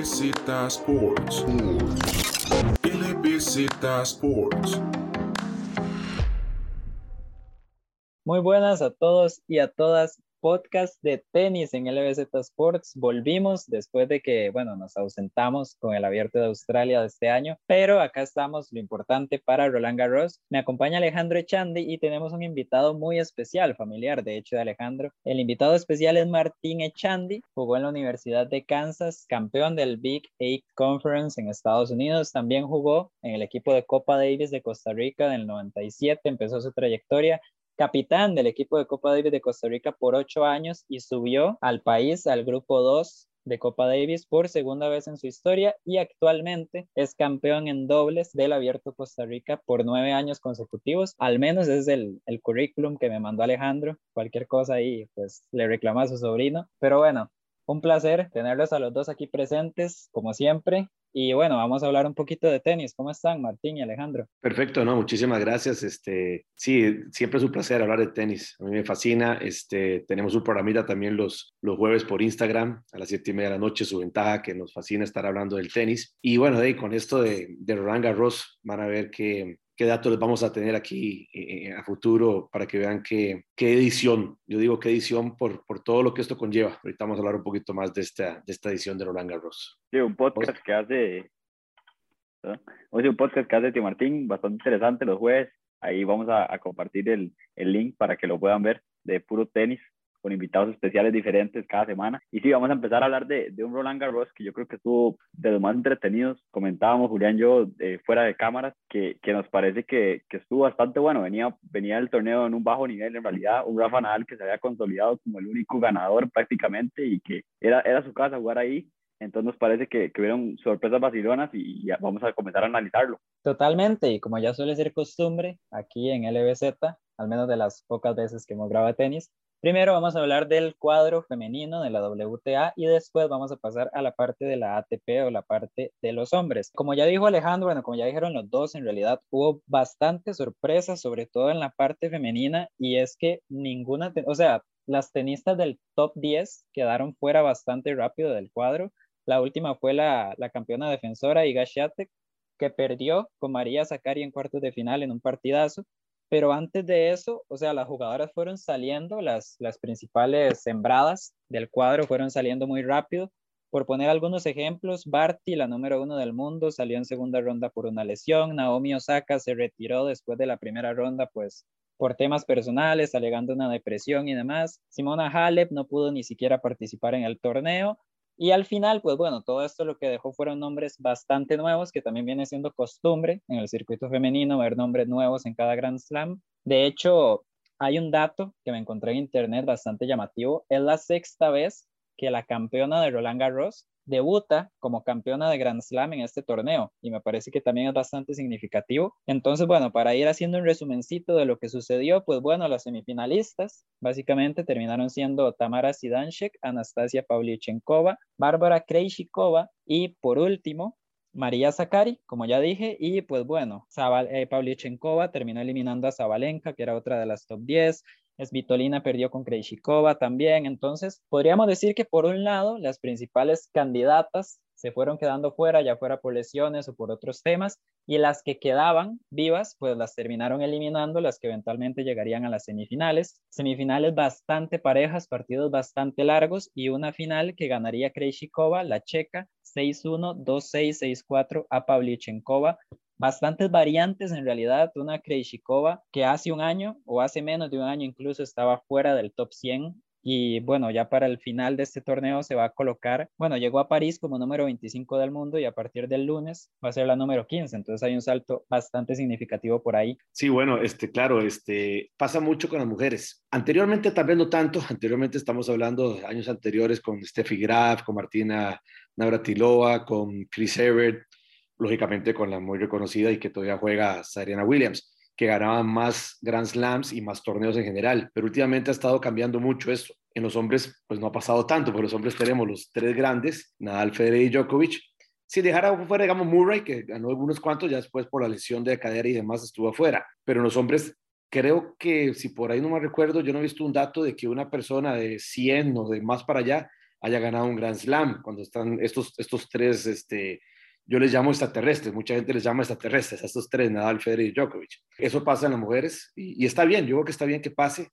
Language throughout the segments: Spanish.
LBZ Sports. LBZ Sports. Muy buenas a todos y a todas podcast de tenis en LBZ Sports. Volvimos después de que, bueno, nos ausentamos con el Abierto de Australia de este año, pero acá estamos, lo importante para Roland Garros. Me acompaña Alejandro Echandi y tenemos un invitado muy especial, familiar de hecho de Alejandro. El invitado especial es Martín Echandi, jugó en la Universidad de Kansas, campeón del Big Eight Conference en Estados Unidos. También jugó en el equipo de Copa Davis de Costa Rica en el 97, empezó su trayectoria capitán del equipo de Copa Davis de Costa Rica por ocho años y subió al país al grupo 2 de Copa Davis por segunda vez en su historia y actualmente es campeón en dobles del Abierto Costa Rica por nueve años consecutivos. Al menos es el, el currículum que me mandó Alejandro. Cualquier cosa ahí, pues le reclama a su sobrino. Pero bueno, un placer tenerlos a los dos aquí presentes, como siempre. Y bueno, vamos a hablar un poquito de tenis. ¿Cómo están, Martín y Alejandro? Perfecto, no, muchísimas gracias. Este, sí, siempre es un placer hablar de tenis. A mí me fascina. Este, tenemos un programita también los, los jueves por Instagram a las siete y media de la noche, su ventaja, que nos fascina estar hablando del tenis. Y bueno, de, con esto de, de Roland Garros, van a ver que qué datos les vamos a tener aquí eh, eh, a futuro para que vean qué, qué edición, yo digo qué edición por, por todo lo que esto conlleva. Ahorita vamos a hablar un poquito más de esta, de esta edición de Roland Garros. Sí, un podcast que hace, Hoy un podcast que hace Tío Martín, bastante interesante los jueves. Ahí vamos a, a compartir el, el link para que lo puedan ver de puro tenis con invitados especiales diferentes cada semana. Y sí, vamos a empezar a hablar de, de un Roland Garros que yo creo que estuvo de los más entretenidos. Comentábamos, Julián y yo, eh, fuera de cámaras, que, que nos parece que, que, estuvo bastante bueno. Venía, venía el torneo en un bajo nivel, en realidad, un Rafa Nadal que se había consolidado como el único ganador prácticamente y que era, era su casa jugar ahí. Entonces nos parece que, que hubieron sorpresas vacilonas y ya vamos a comenzar a analizarlo. Totalmente, y como ya suele ser costumbre aquí en LBZ, al menos de las pocas veces que hemos grabado tenis, Primero vamos a hablar del cuadro femenino de la WTA y después vamos a pasar a la parte de la ATP o la parte de los hombres. Como ya dijo Alejandro, bueno, como ya dijeron los dos, en realidad hubo bastantes sorpresas, sobre todo en la parte femenina, y es que ninguna, o sea, las tenistas del top 10 quedaron fuera bastante rápido del cuadro. La última fue la, campeona defensora Iga Swiatek, que perdió con María Zakari en cuartos de final en un partidazo. Pero antes de eso, o sea, las jugadoras fueron saliendo, las, las principales sembradas del cuadro fueron saliendo muy rápido. Por poner algunos ejemplos, Barty, la número uno del mundo, salió en segunda ronda por una lesión. Naomi Osaka se retiró después de la primera ronda, pues por temas personales, alegando una depresión y demás. Simona Halep no pudo ni siquiera participar en el torneo. Y al final, pues bueno, todo esto lo que dejó fueron nombres bastante nuevos, que también viene siendo costumbre en el circuito femenino ver nombres nuevos en cada Grand Slam. De hecho, hay un dato que me encontré en internet bastante llamativo. Es la sexta vez que la campeona de Roland Garros debuta como campeona de Grand Slam en este torneo y me parece que también es bastante significativo. Entonces, bueno, para ir haciendo un resumencito de lo que sucedió, pues bueno, las semifinalistas básicamente terminaron siendo Tamara Sidanchek, Anastasia Pavlyuchenkova, Bárbara Krejcikova y por último, María Zakari, como ya dije, y pues bueno, eh, Pavlyuchenkova terminó eliminando a Zabalenka, que era otra de las top 10, Svitolina perdió con Krejcikova también. Entonces, podríamos decir que por un lado, las principales candidatas se fueron quedando fuera, ya fuera por lesiones o por otros temas, y las que quedaban vivas, pues las terminaron eliminando, las que eventualmente llegarían a las semifinales. Semifinales bastante parejas, partidos bastante largos y una final que ganaría Krejcikova, la checa, 6-1, 2-6, 6-4 a Pavlyuchenkova bastantes variantes en realidad. Una Krejcikova que hace un año o hace menos de un año incluso estaba fuera del top 100 y bueno, ya para el final de este torneo se va a colocar, bueno, llegó a París como número 25 del mundo y a partir del lunes va a ser la número 15, entonces hay un salto bastante significativo por ahí. Sí, bueno, este, claro, este, pasa mucho con las mujeres. Anteriormente tal vez no tanto, anteriormente estamos hablando de años anteriores con Steffi Graf, con Martina Navratilova, con Chris Evert, lógicamente con la muy reconocida y que todavía juega Serena Williams, que ganaba más Grand Slams y más torneos en general, pero últimamente ha estado cambiando mucho eso. En los hombres, pues no ha pasado tanto, porque los hombres tenemos los tres grandes, Nadal, Federer y Djokovic. Si dejara fuera, digamos, Murray, que ganó algunos cuantos, ya después por la lesión de cadera y demás estuvo afuera. Pero en los hombres, creo que, si por ahí no me recuerdo, yo no he visto un dato de que una persona de 100 o de más para allá haya ganado un Grand Slam, cuando están estos, estos tres, este, yo les llamo extraterrestres, mucha gente les llama extraterrestres, a estos tres, Nadal, Federer y Djokovic. Eso pasa en las mujeres y, está bien, yo creo que está bien que pase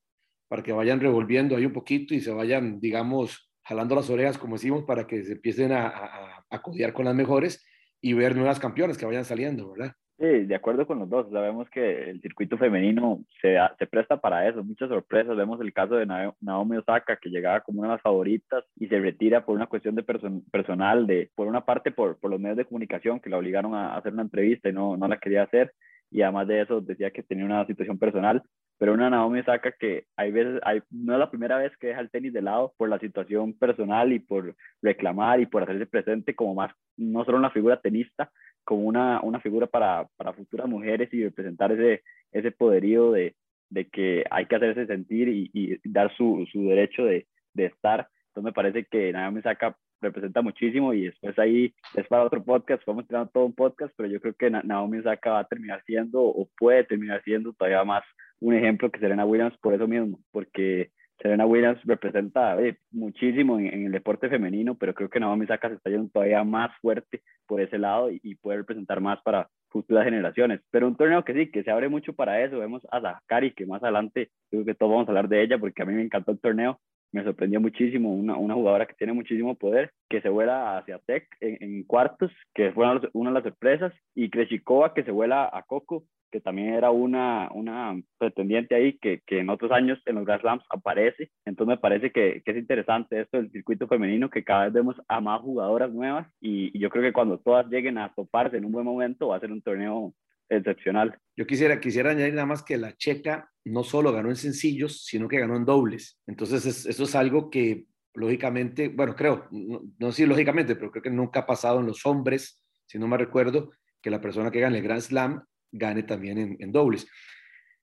para que vayan revolviendo ahí un poquito y se vayan, digamos, jalando las orejas, como decimos, para que se empiecen a, a, a con las mejores y ver nuevas campeones que vayan saliendo, ¿verdad? Sí, de acuerdo con los dos. Sabemos que el circuito femenino se, se presta para eso. Muchas sorpresas. Vemos el caso de Naomi Osaka, que llegaba como una de las favoritas y se retira por una cuestión de personal, de, por una parte por, por los medios de comunicación que la obligaron a hacer una entrevista y no, no la quería hacer. Y además de eso decía que tenía una situación personal. Pero una Naomi Osaka que hay veces, hay, no es la primera vez que deja el tenis de lado por la situación personal y por reclamar y por hacerse presente como más, no solo una figura tenista, como una, una figura para, para, futuras mujeres y representar ese, ese poderío de, de que hay que hacerse sentir y, y dar su, su derecho de, de, estar. Entonces me parece que Naomi Saka representa muchísimo y después ahí es para otro podcast, vamos tirando todo un podcast, pero yo creo que Naomi Saka va a terminar siendo o puede terminar siendo todavía más un ejemplo que Serena Williams por eso mismo, porque Serena Williams representa muchísimo en, el deporte femenino, pero creo que Naomi Osaka se está yendo todavía más fuerte por ese lado y, puede representar más para futuras generaciones. Pero un torneo que sí, que se abre mucho para eso. Vemos a Zakari, que más adelante creo que todos vamos a hablar de ella porque a mí me encantó el torneo. Me sorprendió muchísimo, una, una jugadora que tiene muchísimo poder, que se vuela hacia Tech en, cuartos, que fue una, de las sorpresas, y Kreshikova que se vuela a Coco que también era una, una pretendiente ahí que, que en otros años en los Grand Slams aparece. Entonces me parece que, que, es interesante esto del circuito femenino, que cada vez vemos a más jugadoras nuevas y, yo creo que cuando todas lleguen a toparse en un buen momento va a ser un torneo excepcional. Yo quisiera, quisiera añadir nada más que la checa no solo ganó en sencillos, sino que ganó en dobles. Entonces eso es algo que lógicamente, bueno, creo, no, no sé lógicamente, pero creo que nunca ha pasado en los hombres, si no me recuerdo, que la persona que gane el Grand Slam gane también en, dobles.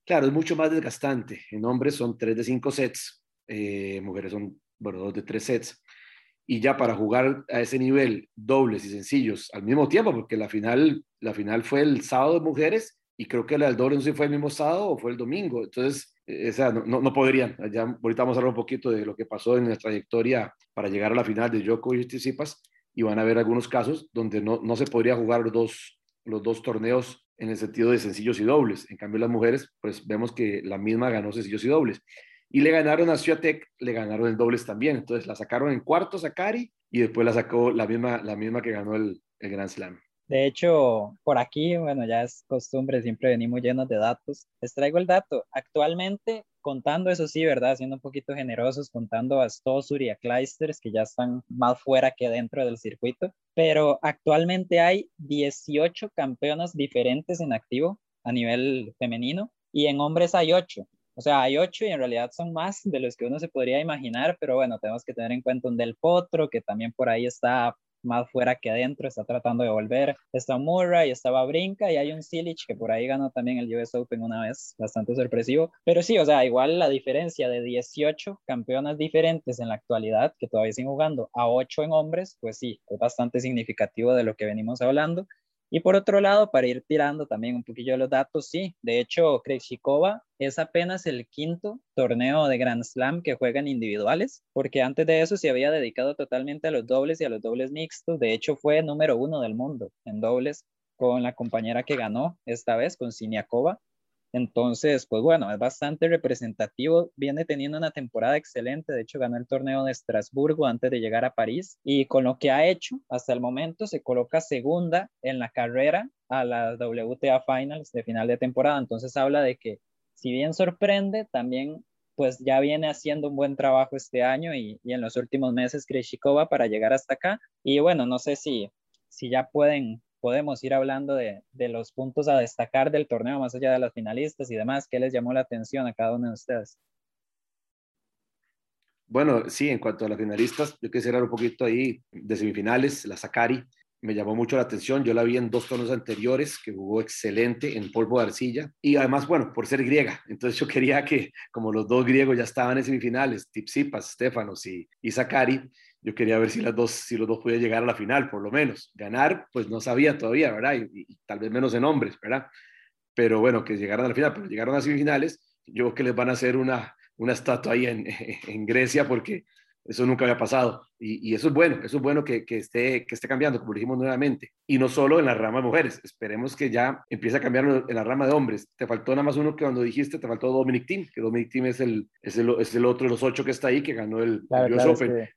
Claro, es mucho más desgastante. En hombres son tres de cinco sets, eh, mujeres son, bueno, de tres sets. Y ya para jugar a ese nivel, dobles y sencillos al mismo tiempo, porque la final, la final fue el sábado de mujeres y creo que la del doble no sé si fue el mismo sábado o fue el domingo. Entonces, esa, no, no, podrían. Ya, ahorita vamos a hablar un poquito de lo que pasó en la trayectoria para llegar a la final de Djokovic y Tsitsipas y van a haber algunos casos donde no, no se podría jugar los dos, los dos torneos en el sentido de sencillos y dobles. En cambio, las mujeres, pues vemos que la misma ganó sencillos y dobles. Y le ganaron a Ciatec, le ganaron en dobles también. Entonces la sacaron en cuartos a Cari y después la sacó la misma, la misma que ganó el, el Grand Slam. De hecho, por aquí, bueno, ya es costumbre, siempre venimos llenos de datos. Les traigo el dato. Actualmente, contando eso sí, ¿verdad? Siendo un poquito generosos, contando a Stossur y a Kleisters, que ya están más fuera que dentro del circuito, pero actualmente hay 18 campeonas diferentes en activo a nivel femenino y en hombres hay 8. O sea, hay 8 y en realidad son más de los que uno se podría imaginar, pero bueno, tenemos que tener en cuenta un Del Potro, que también por ahí está más fuera que adentro, está tratando de volver. Está Murray, estaba Brinca y hay un Silich que por ahí ganó también el US Open una vez, bastante sorpresivo. Pero sí, o sea, igual la diferencia de 18 campeonas diferentes en la actualidad que todavía siguen jugando a 8 en hombres, pues sí, es bastante significativo de lo que venimos hablando. Y por otro lado, para ir tirando también un poquillo de los datos, sí, de hecho, Krejcikova es apenas el quinto torneo de Grand Slam que juegan individuales, porque antes de eso se había dedicado totalmente a los dobles y a los dobles mixtos. De hecho, fue número uno del mundo en dobles con la compañera que ganó esta vez, con Siniakova. Entonces, pues bueno, es bastante representativo, viene teniendo una temporada excelente, de hecho ganó el torneo de Estrasburgo antes de llegar a París. Y con lo que ha hecho hasta el momento se coloca segunda en la carrera a las WTA Finals de final de temporada, entonces habla de que si bien sorprende, también pues ya viene haciendo un buen trabajo este año y, en los últimos meses Krejcikova para llegar hasta acá. Y bueno, no sé si, si ya pueden podemos ir hablando de, de, los puntos a destacar del torneo, más allá de las finalistas y demás. ¿Qué les llamó la atención a cada uno de ustedes? Bueno, sí, en cuanto a las finalistas, yo quisiera un poquito ahí de semifinales, la Sakari, me llamó mucho la atención. Yo la vi en dos torneos anteriores, que jugó excelente en polvo de arcilla. Y además, bueno, por ser griega. Entonces yo quería que, como los dos griegos ya estaban en semifinales, Tipsipas, Stefanos y, y Sakari, yo quería ver si, las dos, si los dos podían llegar a la final, por lo menos. Ganar, pues no sabía todavía, ¿verdad? Y, tal vez menos en hombres, ¿verdad? Pero bueno, que llegaron a la final, pero llegaron a semifinales. Yo creo que les van a hacer una, una estatua ahí en, en Grecia porque Eso nunca había pasado. Y, eso es bueno, eso es bueno que, esté, que esté cambiando, como dijimos nuevamente. Y no solo en la rama de mujeres, esperemos que ya empiece a cambiar en la rama de hombres. Te faltó nada más uno que cuando dijiste, te faltó Dominic Team, que Dominic Team es el, es el, es el otro de los ocho que está ahí, que ganó el, US Open.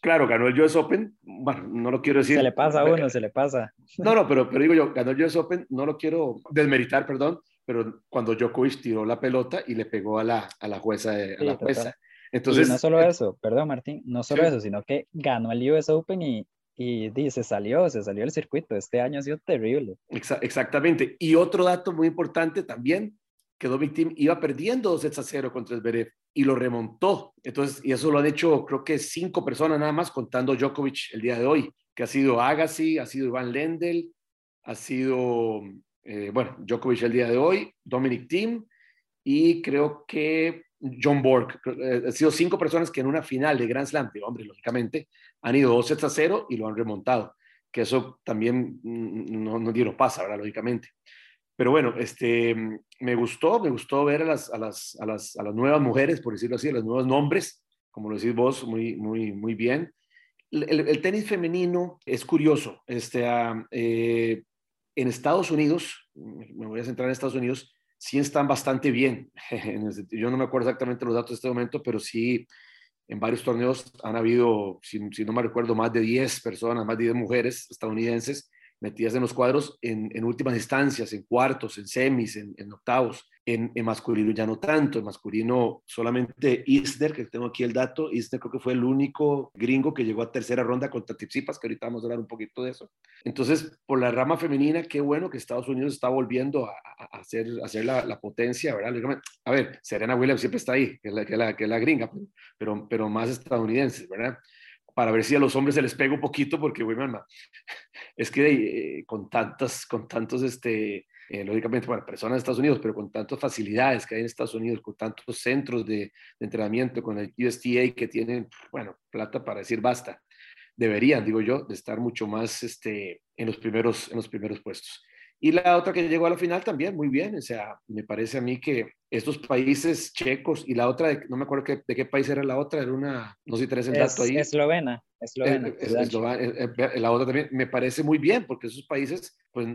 Claro, ganó el US Open. Bueno, no lo quiero decir. Se le pasa a uno, se le pasa. No, no, pero, pero digo yo, ganó el US Open, no lo quiero desmeritar, perdón, pero cuando Djokovic tiró la pelota y le pegó a la, a la jueza. A la jueza. Entonces, no solo eso, perdón Martín, no solo eso, sino que ganó el US Open y, y, se salió, se salió el circuito. Este año ha sido terrible. exactamente. Y otro dato muy importante también, que Dominic Team iba perdiendo 2 sets a 0 contra Zverev y lo remontó. Entonces, y eso lo han hecho creo que cinco personas nada más contando Djokovic el día de hoy, que ha sido Agassi, ha sido Iván Lendl, ha sido, eh, bueno, Djokovic el día de hoy, Dominic Thiem y creo que John Borg. Eh, han sido cinco personas que en una final de Grand Slam, de hombre, lógicamente, han ido dos sets a cero y lo han remontado. Que eso también mm, no, no, no pasa, ¿verdad? Lógicamente. Pero bueno, este, me gustó, me gustó ver a las, a las, a las, a las nuevas mujeres, por decirlo así, a los nuevos nombres, como lo decís vos, muy, muy, muy bien. El, el tenis femenino es curioso. Este, ah, eh, en Estados Unidos, me voy a centrar en Estados Unidos, sí están bastante bien. Yo no me acuerdo exactamente los datos de este momento, pero sí en varios torneos han habido, si, si no me recuerdo, más de 10 personas, más de 10 mujeres estadounidenses metidas en los cuadros en, en últimas instancias, en cuartos, en semis, en, en octavos. En, en, masculino ya no tanto, en masculino solamente Isner, que tengo aquí el dato, Isner creo que fue el único gringo que llegó a tercera ronda contra Tipsipas, que ahorita vamos a hablar un poquito de eso. Entonces, por la rama femenina, qué bueno que Estados Unidos está volviendo a, a hacer, a hacer la, la, potencia, ¿verdad? A ver, Serena Williams siempre está ahí, que es la, que la, que la gringa, pero, pero más estadounidenses, ¿verdad? Para ver si a los hombres se les pega un poquito, porque, güey, mamá, es que eh, con tantas, con tantos, este, eh, lógicamente, bueno, personas de Estados Unidos, pero con tantas facilidades que hay en Estados Unidos, con tantos centros de, de entrenamiento, con el USTA que tienen, bueno, plata para decir basta, deberían, digo yo, de estar mucho más este, en, los primeros, en los primeros puestos. Y la otra que llegó a la final también, muy bien. O sea, me parece a mí que estos países checos y la otra, no me acuerdo de qué país era la otra, era una, no sé si tenés el dato ahí. Eslovena. Eslovena, eh, eh, la otra también me parece muy bien porque esos países pues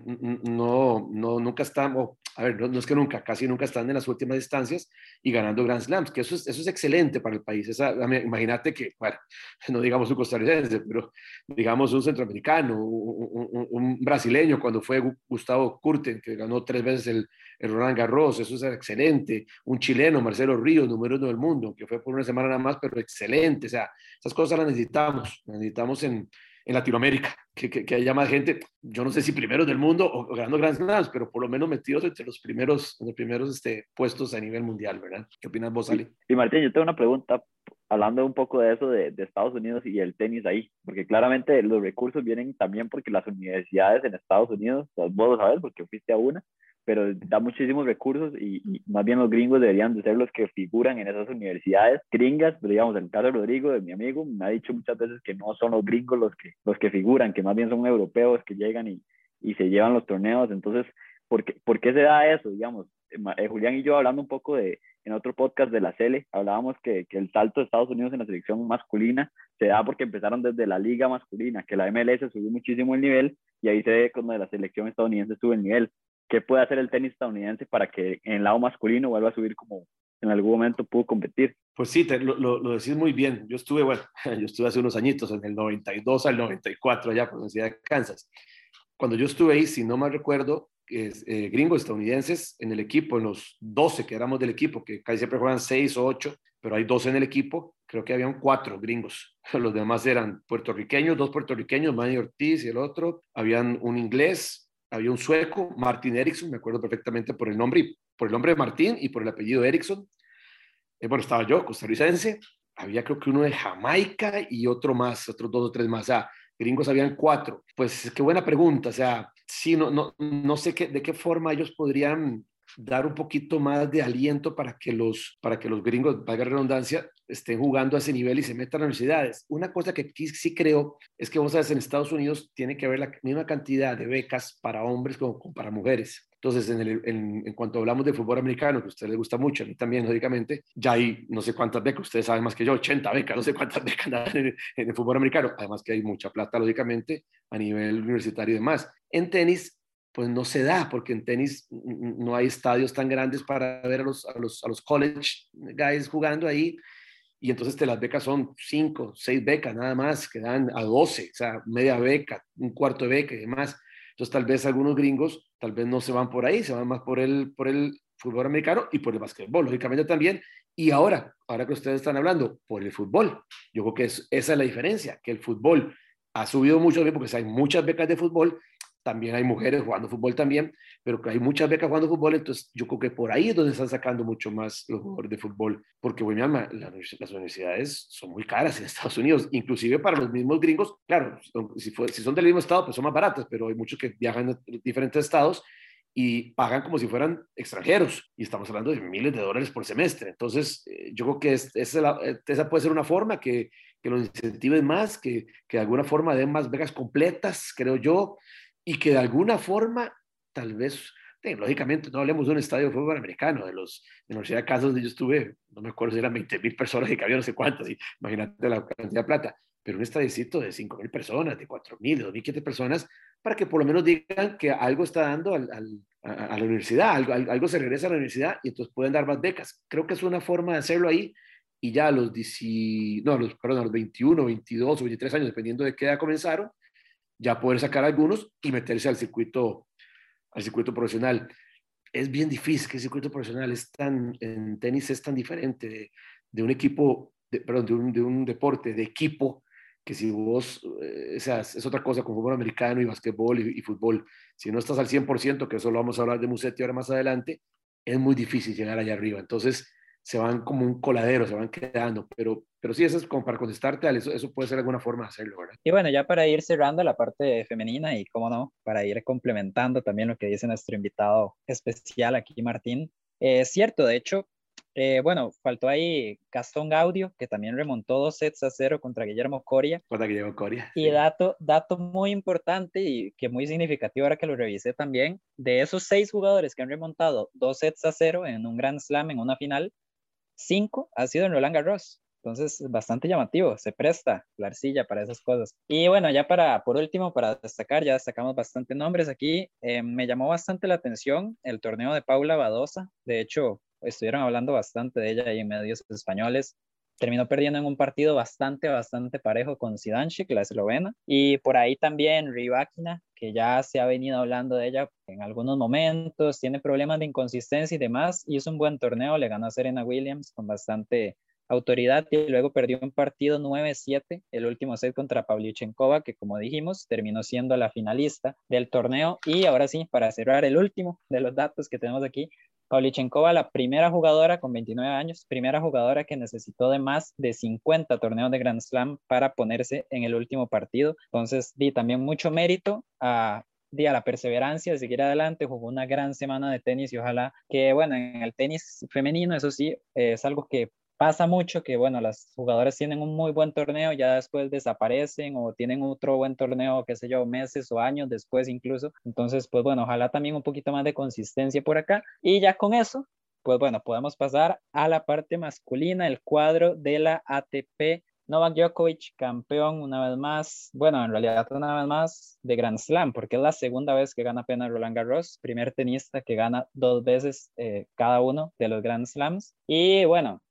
no, no nunca están, a ver, no, es que nunca, casi nunca están en las últimas distancias y ganando Grand Slams, que eso es, eso es excelente para el país. Esa, imagínate que, bueno, no digamos un costarricense, pero digamos un centroamericano, un, un, brasileño cuando fue Gustavo Curten, que ganó tres veces el, el Roland Garros, eso es excelente. Un chileno, Marcelo Ríos, número uno del mundo, que fue por una semana nada más, pero excelente. O sea, esas cosas las necesitamos, las necesitamos en, en Latinoamérica, que, que, haya más gente, yo no sé si primeros del mundo o, ganando Grand Slams, pero por lo menos metidos entre los primeros, los primeros este, puestos a nivel mundial, ¿verdad? ¿Qué opinas vos, Ali? Y, Martín, yo tengo una pregunta hablando un poco de eso de, de, Estados Unidos y el tenis ahí, porque claramente los recursos vienen también porque las universidades en Estados Unidos, vos lo sabes porque fuiste a una, pero da muchísimos recursos y, más bien los gringos deberían de ser los que figuran en esas universidades gringas, pero digamos, el caso de Rodrigo, de mi amigo, me ha dicho muchas veces que no son los gringos los que, los que figuran, que más bien son europeos que llegan y, y se llevan los torneos, entonces, ¿por qué, ¿por qué se da eso? Digamos, eh, Julián y yo hablando un poco de, en otro podcast de la CELE, hablábamos que, que, el salto de Estados Unidos en la selección masculina se da porque empezaron desde la liga masculina, que la MLS subió muchísimo el nivel y ahí se ve cuando la selección estadounidense sube el nivel. ¿Qué puede hacer el tenis estadounidense para que en el lado masculino vuelva a subir como en algún momento pudo competir? Pues sí, te, lo, lo, decís muy bien. Yo estuve, bueno, yo estuve hace unos añitos, en el 92 al 94 allá por la Universidad de Kansas. Cuando yo estuve ahí, si no mal recuerdo, es, eh, gringos estadounidenses en el equipo, en los 12 que éramos del equipo, que casi siempre juegan 6 o 8, pero hay 12 en el equipo, creo que habían cuatro gringos. Los demás eran puertorriqueños, dos puertorriqueños, Manny Ortiz y el otro. Habían un inglés, había un sueco, Martin Erickson, me acuerdo perfectamente por el nombre, por el nombre de Martín y por el apellido Erickson. Eh, bueno, estaba yo, costarricense, había creo que uno de Jamaica y otro más, otros dos o tres más. O gringos habían cuatro. Pues qué buena pregunta. O sea, sí, no, no, no sé qué, de qué forma ellos podrían dar un poquito más de aliento para que los, para que los gringos, valga redundancia, estén jugando a ese nivel y se metan a universidades. Una cosa que sí creo es que vos sabes, en Estados Unidos tiene que haber la misma cantidad de becas para hombres como, para mujeres. Entonces, en, el, en, en, cuanto hablamos de fútbol americano, que a usted le gusta mucho, a mí también, lógicamente, ya hay no sé cuántas becas, ustedes saben más que yo, 80 becas, no sé cuántas becas en, en el fútbol americano, además que hay mucha plata, lógicamente, a nivel universitario y demás. En tenis, pues no se da, porque en tenis no hay estadios tan grandes para ver a los, a los, a los college guys jugando ahí, y entonces te las becas son 5, 6 becas nada más, que dan a 12, o sea, media beca, un cuarto de beca y demás. Entonces tal vez algunos gringos tal vez no se van por ahí, se van más por el, por el fútbol americano y por el básquetbol, lógicamente también. Y ahora, ahora que ustedes están hablando, por el fútbol. Yo creo que es, esa es la diferencia, que el fútbol ha subido mucho porque hay muchas becas de fútbol también hay mujeres jugando fútbol también, pero hay muchas becas jugando fútbol, entonces yo creo que por ahí es donde están sacando mucho más los jugadores de fútbol, porque bueno, las universidades son muy caras en Estados Unidos, inclusive para los mismos gringos, claro, si, si son del mismo estado, pues son más baratas, pero hay muchos que viajan a diferentes estados y pagan como si fueran extranjeros, y estamos hablando de miles de dólares por semestre, entonces eh, yo creo que es, esa, puede ser una forma que, que los incentiven más, que, que de alguna forma den más becas completas, creo yo, y que de alguna forma, tal vez, lógicamente, no hablemos de un estadio de fútbol americano, de los de la Universidad de Kansas donde yo estuve, no me acuerdo si eran 20 mil personas y que había no sé cuántas, imagínate la cantidad de plata, pero un estadicito de 5 mil personas, de 4 mil, de 2 mil personas, para que por lo menos digan que algo está dando al, al, a, la universidad, algo, algo se regresa a la universidad y entonces pueden dar más becas. Creo que es una forma de hacerlo ahí y ya a los, 10, no, los, perdón, a los 21, 22 o 23 años, dependiendo de qué edad comenzaron, ya poder sacar algunos y meterse al circuito, al circuito profesional. Es bien difícil que el circuito profesional es tan, en tenis es tan diferente de, un equipo, de, perdón, de un, de un, deporte de equipo, que si vos, eh, o sea, es otra cosa con fútbol americano y básquetbol y, y, fútbol, si no estás al 100%, que eso lo vamos a hablar de Musetti ahora más adelante, es muy difícil llegar allá arriba. Entonces, se van como un coladero, se van quedando, pero, pero sí, eso es como para contestarte, eso, eso puede ser alguna forma de hacerlo, ¿verdad? Y bueno, ya para ir cerrando la parte femenina y, cómo no, para ir complementando también lo que dice nuestro invitado especial aquí, Martín, es cierto, de hecho, eh, bueno, faltó ahí Gastón Gaudio, que también remontó dos sets a cero contra Guillermo Coria. Contra Guillermo Coria. Y dato, dato muy importante y que muy significativo ahora que lo revisé también, de esos seis jugadores que han remontado dos sets a cero en un Grand Slam, en una final, cinco ha sido en Roland Garros. Entonces, bastante llamativo, se presta la arcilla para esas cosas. Y bueno, ya para, por último, para destacar, ya destacamos bastante nombres aquí. Eh, me llamó bastante la atención el torneo de Paula Badosa. De hecho, estuvieron hablando bastante de ella ahí en medios españoles terminó perdiendo en un partido bastante, bastante parejo con Zidansik, la eslovena, y por ahí también Rybakina, que ya se ha venido hablando de ella en algunos momentos, tiene problemas de inconsistencia y demás, hizo un buen torneo, le ganó a Serena Williams con bastante autoridad y luego perdió un partido 9-7, el último set contra Pavlyuchenkova, que como dijimos, terminó siendo la finalista del torneo. Y ahora sí, para cerrar el último de los datos que tenemos aquí, Pavlyuchenkova, la primera jugadora con 29 años, primera jugadora que necesitó de más de 50 torneos de Grand Slam para ponerse en el último partido. Entonces, di también mucho mérito a, di, a la perseverancia de seguir adelante. Jugó una gran semana de tenis y ojalá que, bueno, en el tenis femenino, eso sí, es algo que pasa mucho que, bueno, las jugadoras tienen un muy buen torneo, ya después desaparecen o tienen otro buen torneo, qué sé yo, meses o años después incluso. Entonces, pues bueno, ojalá también un poquito más de consistencia por acá. Y ya con eso, pues bueno, podemos pasar a la parte masculina, el cuadro de la ATP. Novak Djokovic, campeón una vez más, bueno, en realidad una vez más de Grand Slam, porque es la segunda vez que gana apenas Roland Garros, primer tenista que gana dos veces eh, cada uno de los Grand Slams. Y bueno,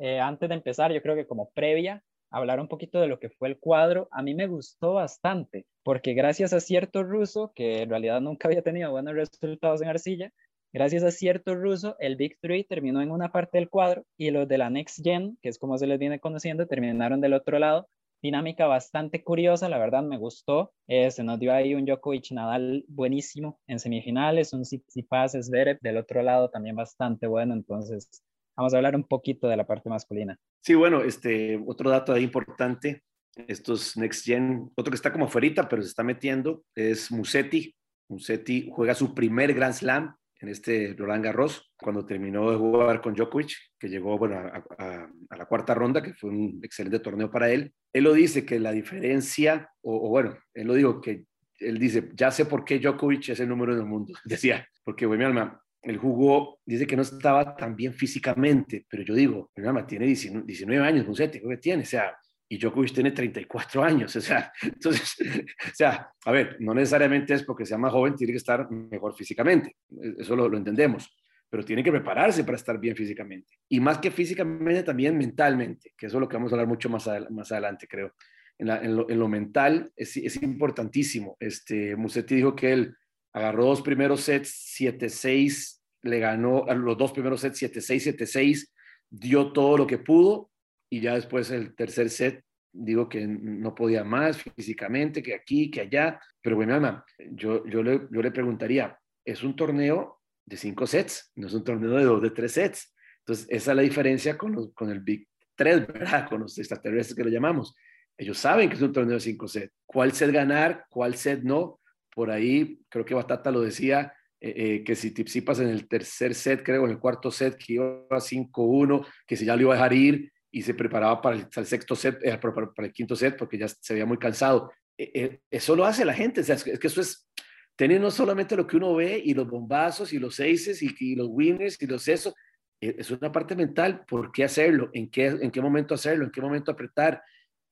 eh, antes de empezar, yo creo que como previa, hablar un poquito de lo que fue el cuadro, a mí me gustó bastante, porque gracias a cierto ruso, que en realidad nunca había tenido buenos resultados en arcilla, gracias a cierto ruso, el Big Three terminó en una parte del cuadro y los de la Next Gen, que es como se les viene conociendo, terminaron del otro lado. Dinámica bastante curiosa, la verdad me gustó. Eh, se nos dio ahí un Djokovic Nadal buenísimo en semifinales, un Tsitsipas Zverev del otro lado también bastante bueno, entonces vamos a hablar un poquito de la parte masculina. Sí, bueno, este, otro dato ahí importante, estos Next Gen, otro que está como afuera, pero se está metiendo, es Musetti. Musetti juega su primer Grand Slam en este Roland Garros, cuando terminó de jugar con Djokovic, que llegó bueno, a, la cuarta ronda, que fue un excelente torneo para él. Él lo dice que la diferencia, o, o bueno, él lo dijo que él dice, ya sé por qué Djokovic es el número del mundo. Decía, porque, güey, mi alma, él jugó, dice que no estaba tan bien físicamente, pero yo digo, alma tiene 19, años, Musetti, ¿qué tiene? O sea, y Djokovic tiene 34 años, o sea, entonces, o sea, a ver, no necesariamente es porque sea más joven, tiene que estar mejor físicamente, eso lo, lo entendemos, pero tiene que prepararse para estar bien físicamente. Y más que físicamente, también mentalmente, que eso es lo que vamos a hablar mucho más, más adelante, creo. En, en, lo, en lo, mental es, es, importantísimo. Este, Musetti dijo que él agarró dos primeros sets, 7-6, le ganó los dos primeros sets, 7-6, 7-6, dio todo lo que pudo y ya después el tercer set, digo que no podía más físicamente, que aquí, que allá, pero bueno, yo, yo, le, yo le preguntaría, es un torneo de cinco sets, no es un torneo de dos, de tres sets. Entonces, esa es la diferencia con, con el Big 3, ¿verdad? Con los extraterrestres que lo llamamos. Ellos saben que es un torneo de cinco sets. ¿Cuál set ganar? ¿Cuál set no? Por ahí, creo que Batata lo decía, eh, eh, que si Tipsipas en el tercer set, creo, en el cuarto set, que iba a 5-1, que si ya lo iba a dejar ir y se preparaba para el, sexto set, eh, para, el quinto set, porque ya se veía muy cansado. eso lo hace la gente, es que eso es tener no solamente lo que uno ve y los bombazos y los aces y, los winners y los eso, e, es una parte mental, ¿por qué hacerlo? ¿En qué, ¿En qué momento hacerlo? ¿En qué momento apretar?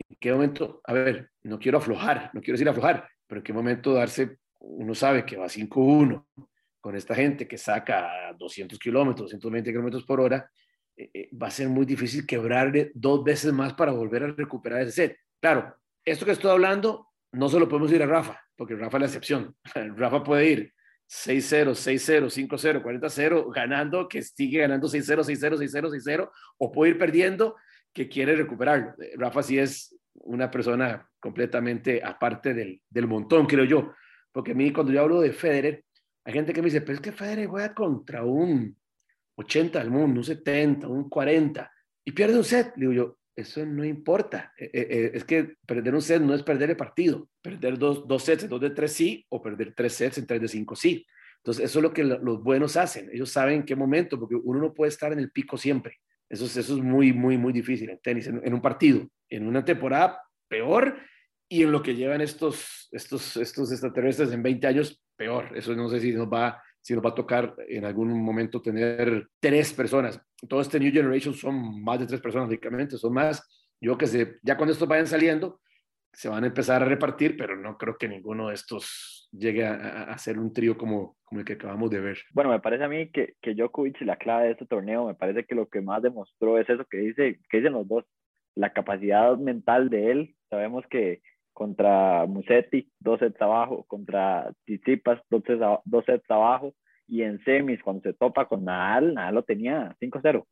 ¿En qué momento? A ver, no quiero aflojar, no quiero decir aflojar, pero en qué momento darse, uno sabe que va 5-1 con esta gente que saca 200 kilómetros, 220 kilómetros por hora, eh, eh, va a ser muy difícil quebrarle dos veces más para volver a recuperar ese set. Claro, esto que estoy hablando no se lo podemos ir a Rafa, porque Rafa es la excepción. Rafa puede ir 6-0, 6-0, 5-0, 40-0, ganando, que sigue ganando 6-0, 6-0, 6-0, 6-0, o puede ir perdiendo, que quiere recuperarlo. Eh, Rafa sí es una persona completamente aparte del, del montón, creo yo. Porque a mí, cuando yo hablo de Federer, hay gente que me dice, pero es que Federer juega contra un 80 del mundo, un 70, un 40, y pierde un set. Digo yo, eso no importa. Eh, eh, eh, es que perder un set no es perder el partido. Perder dos, dos sets en dos de tres sí o perder tres sets en tres de cinco sí. Entonces, eso es lo que los buenos hacen. Ellos saben en qué momento, porque uno no puede estar en el pico siempre. Eso, eso es muy, muy, muy difícil en tenis, en, un partido. En una temporada, peor. Y en lo que llevan estos, estos, estos extraterrestres en 20 años, peor. Eso no sé si nos va si nos va a tocar en algún momento tener tres personas. Todo este New Generation son más de tres personas, lógicamente, son más. Yo que sé, ya cuando estos vayan saliendo, se van a empezar a repartir, pero no creo que ninguno de estos llegue a, a, ser un trío como, como el que acabamos de ver. Bueno, me parece a mí que, que Djokovic, la clave de este torneo, me parece que lo que más demostró es eso que, dice, que dicen los dos, la capacidad mental de él. Sabemos que contra Musetti, dos sets abajo, contra Tsitsipas, dos dos sets abajo, y en semis, cuando se topa con Nadal, Nadal lo tenía 5-0.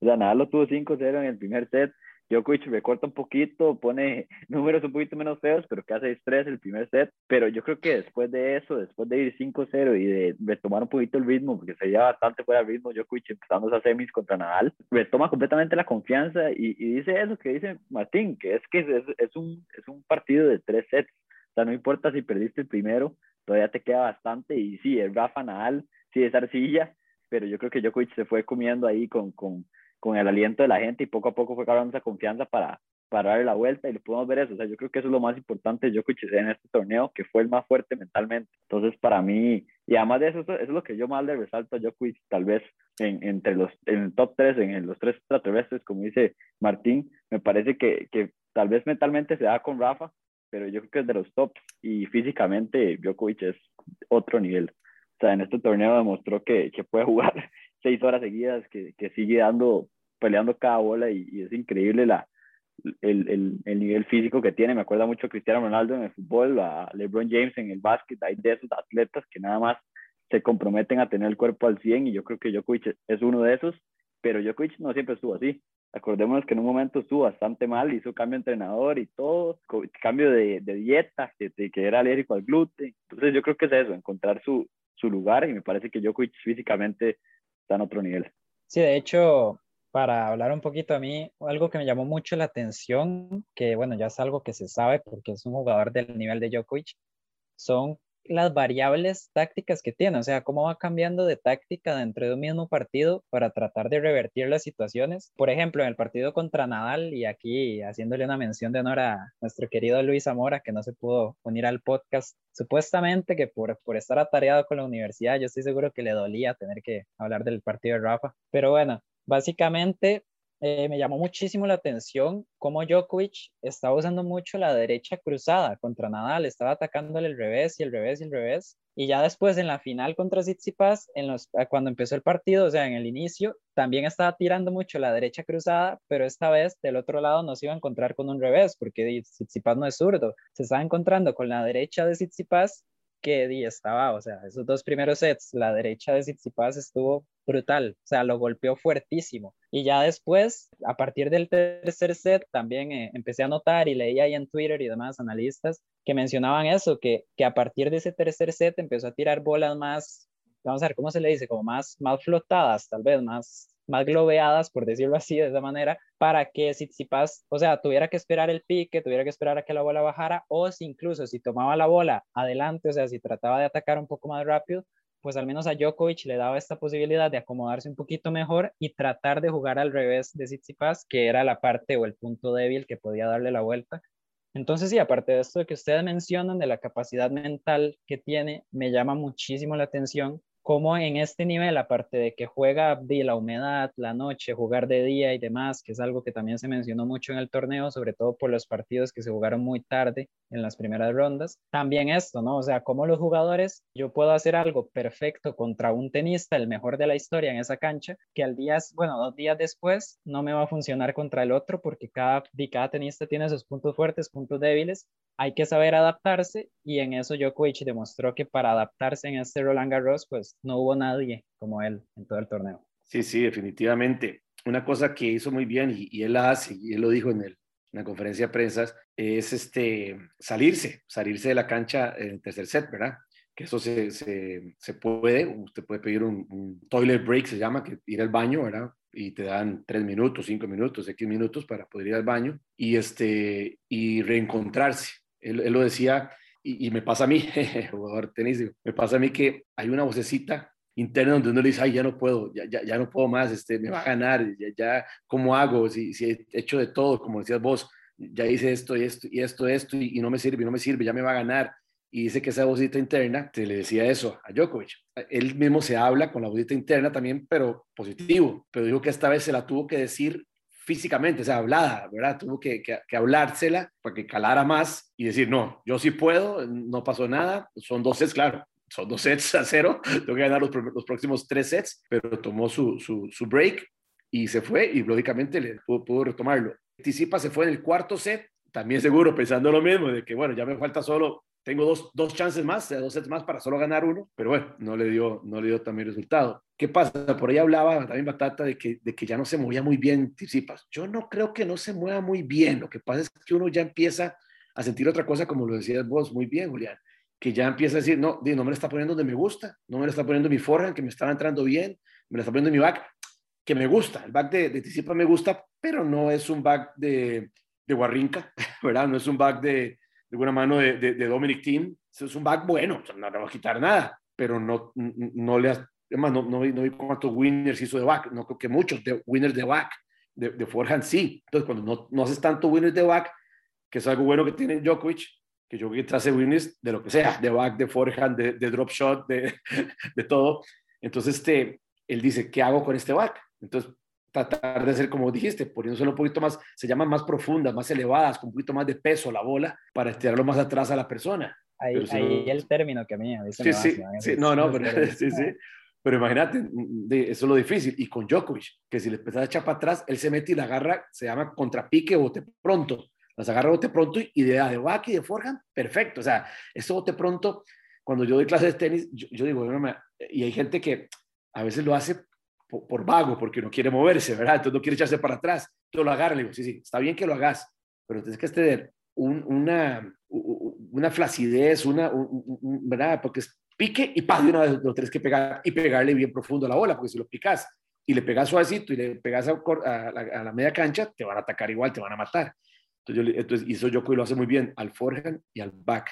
O sea, Nadal lo tuvo 5-0 en el primer set, Djokovic recorta un poquito, pone números un poquito menos feos, pero que hace 6-3 el primer set. Pero yo creo que después de eso, después de ir 5-0 y de retomar un poquito el ritmo, porque se lleva bastante fuera del ritmo Djokovic empezando esas semis contra Nadal, retoma completamente la confianza y, dice eso que dice Martín, que es que es, es, un, es un partido de tres sets. O sea, no importa si perdiste el primero, todavía te queda bastante. Y sí, es Rafa Nadal, sí es arcilla, pero yo creo que Djokovic se fue comiendo ahí con, con con el aliento de la gente y poco a poco fue ganando esa confianza para, para darle la vuelta y le podemos ver eso. O sea, yo creo que eso es lo más importante de Djokovic en este torneo, que fue el más fuerte mentalmente. Entonces, para mí, y además de eso, eso es lo que yo más le resalto a Djokovic, tal vez en, entre los, en el top 3, en los tres extraterrestres, como dice Martín, me parece que, que tal vez mentalmente se da con Rafa, pero yo creo que es de los tops y físicamente Djokovic es otro nivel. O sea, en este torneo demostró que, que puede jugar seis horas seguidas, que, que sigue dando, peleando cada bola y, es increíble la, el, el, el, nivel físico que tiene. Me acuerda mucho a Cristiano Ronaldo en el fútbol, a LeBron James en el básquet. Hay de esos atletas que nada más se comprometen a tener el cuerpo al 100 y yo creo que Djokovic es uno de esos, pero Djokovic no siempre estuvo así. Acordémonos que en un momento estuvo bastante mal, hizo cambio de entrenador y todo, cambio de, de dieta, que, que era alérgico al gluten. Entonces yo creo que es eso, encontrar su, su lugar y me parece que Djokovic físicamente está en otro nivel. Sí, de hecho, para hablar un poquito a mí, algo que me llamó mucho la atención, que bueno, ya es algo que se sabe porque es un jugador del nivel de Djokovic, son las variables tácticas que tiene, o sea, cómo va cambiando de táctica dentro de un mismo partido para tratar de revertir las situaciones. Por ejemplo, en el partido contra Nadal, y aquí haciéndole una mención de honor a nuestro querido Luis Zamora, que no se pudo unir al podcast, supuestamente que por, por estar atareado con la universidad, yo estoy seguro que le dolía tener que hablar del partido de Rafa. Pero bueno, básicamente eh, me llamó muchísimo la atención cómo Djokovic estaba usando mucho la derecha cruzada contra Nadal, estaba atacándole el revés y el revés y el revés. Y ya después en la final contra Tsitsipas, en ah, cuando empezó el partido, o sea, en el inicio, también estaba tirando mucho la derecha cruzada, pero esta vez del otro lado no se iba a encontrar con un revés, porque Tsitsipas no es zurdo, se estaba encontrando con la derecha de Tsitsipas que estaba, o sea, esos dos primeros sets, la derecha de Tsitsipas estuvo brutal, o sea, lo golpeó fuertísimo. Y ya después, a partir del tercer set, también eh, empecé a notar y leía ahí en Twitter y demás analistas que mencionaban eso, que, que a partir de ese tercer set empezó a tirar bolas más, vamos a ver, ¿cómo se le dice? Como más, más flotadas, tal vez, más, más globeadas, por decirlo así, de esa manera, para que Tsitsipas, o sea, tuviera que esperar el pique, tuviera que esperar a que la bola bajara, o si incluso si tomaba la bola adelante, o sea, si trataba de atacar un poco más rápido, pues al menos a Djokovic le daba esta posibilidad de acomodarse un poquito mejor y tratar de jugar al revés de Tsitsipas, que era la parte o el punto débil que podía darle la vuelta. Entonces, sí, aparte de esto que ustedes mencionan de la capacidad mental que tiene, me llama muchísimo la atención como en este nivel, aparte de que juega de la humedad, la noche, jugar de día y demás, que es algo que también se mencionó mucho en el torneo, sobre todo por los partidos que se jugaron muy tarde en las primeras rondas, también esto, ¿no? O sea, como los jugadores, yo puedo hacer algo perfecto contra un tenista, el mejor de la historia en esa cancha, que al día, bueno, dos días después no me va a funcionar contra el otro porque cada, cada tenista tiene sus puntos fuertes, puntos débiles, hay que saber adaptarse y en eso Djokovic demostró que para adaptarse en este Roland Garros, pues no hubo nadie como él en todo el torneo. Sí, sí, definitivamente. Una cosa que hizo muy bien y, él la hace, y él lo dijo en, la conferencia de prensa, es este, salirse, salirse de la cancha en el tercer set, ¿verdad? Que eso se, se, puede, usted puede pedir un, toilet break, se llama, que ir al baño, ¿verdad? y te dan tres minutos, cinco minutos, X minutos para poder ir al baño y, este, y reencontrarse. Él lo decía y, me pasa a mí, jugador tenis, me pasa a mí que hay una vocecita interna donde uno le dice, ay, ya no puedo, ya, ya, ya no puedo más, este, me va a ganar, ya, ya ¿cómo hago? Si, si he hecho de todo, como decías vos, ya hice esto y esto y esto, esto y, no me sirve, no me sirve, ya me va a ganar. Y dice que esa vocita interna, te le decía eso a Djokovic. Él mismo se habla con la vocita interna también, pero positivo. Pero dijo que esta vez se la tuvo que decir físicamente, o sea, hablada, ¿verdad? Tuvo que, hablársela para que calara más y decir, no, yo sí puedo, no pasó nada, son dos sets, claro, son dos sets a cero, tengo que ganar los, próximos tres sets, pero tomó su, break y se fue y lógicamente le pudo, pudo retomarlo. Tisipa se fue en el cuarto set, también seguro pensando lo mismo, de que bueno, ya me falta solo tengo dos, dos chances más, dos sets más para solo ganar uno, pero bueno, no le dio, no le dio también resultado. ¿Qué pasa? Por ahí hablaba también Batata de que, de que ya no se movía muy bien Tsitsipas. Yo no creo que no se mueva muy bien. Lo que pasa es que uno ya empieza a sentir otra cosa, como lo decías vos muy bien, Julián, que ya empieza a decir, no, no me lo está poniendo donde me gusta, no me lo está poniendo mi forehand, que me estaba entrando bien, me lo está poniendo mi back, que me gusta. El back de, de me gusta, pero no es un back de, de Guarrinca, ¿verdad? No es un back de, de alguna mano de, de, Dominic Thiem. Es un back bueno, no le va a quitar nada, pero no, no le no, no, vi, no vi cuántos winners hizo de back, no creo que muchos de winners de back, de, de forehand sí. Entonces, cuando no, no haces tanto winners de back, que es algo bueno que tiene Djokovic, que Djokovic hace winners de lo que sea, de back, de forehand, de, de drop shot, de, de todo. Entonces, este, él dice, ¿qué hago con este back? Entonces, tratar de hacer como dijiste, poniéndose un poquito más, se llaman más profundas, más elevadas, con un poquito más de peso la bola para estirarlo más atrás a la persona. Ahí, ahí el término que a mí, sí, sí, sí, no, no, pero, sí, sí. Pero imagínate, eso es lo difícil. Y con Djokovic, que si le empezás a echar para atrás, él se mete y la agarra, se llama contrapique o bote pronto. Las agarra bote pronto y de, de back y de forehand, perfecto. O sea, eso bote pronto, cuando yo doy clases de tenis, yo, digo, y hay gente que a veces lo hace por, vago, porque no quiere moverse, ¿verdad? Entonces no quiere echarse para atrás. Yo lo agarro, le digo, sí, sí, está bien que lo hagas, pero tienes que tener una, una flacidez, una, ¿verdad? Porque es pique y pa, de una vez lo tienes que pegar y pegarle bien profundo a la bola, porque si lo picas y le pegas suavecito y le pegas a, la, media cancha, te van a atacar igual, te van a matar. Entonces, yo, entonces hizo y lo hace muy bien al forehand y al back.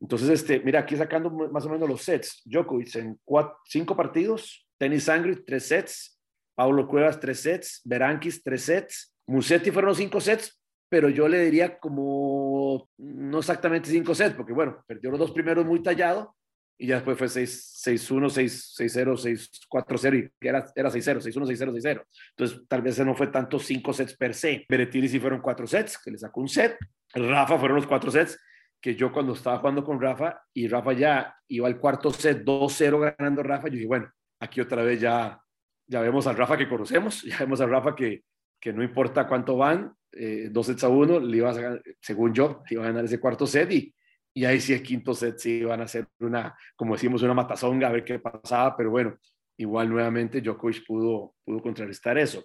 Entonces, este, mira, aquí sacando más o menos los sets. Djokovic en cuatro, cinco partidos, Tennis Sangre, tres sets, Pablo Cuevas, tres sets, Berankis, tres sets, Musetti fueron cinco sets, pero yo le diría como no exactamente cinco sets, porque bueno, perdió los dos primeros muy tallado y ya después fue 6-1, 6-0, 6-4-0 y era, era 6-0, 6-1, 6-0, 6-0. Entonces, tal vez no fue tanto cinco sets per se. Berettini sí fueron cuatro sets, que le sacó un set. Rafa fueron los cuatro sets, que yo cuando estaba jugando con Rafa y Rafa ya iba al cuarto set 2-0 ganando Rafa, yo dije, bueno, aquí otra vez ya, ya vemos al Rafa que conocemos, ya vemos al Rafa que, que no importa cuánto van, eh, dos sets a uno, le iba a ganar, según yo, iba a ganar ese cuarto set y, y ahí sí el quinto set sí iban a hacer una, como decimos, una matazonga a ver qué pasaba, pero bueno, igual nuevamente Djokovic pudo, pudo contrarrestar eso.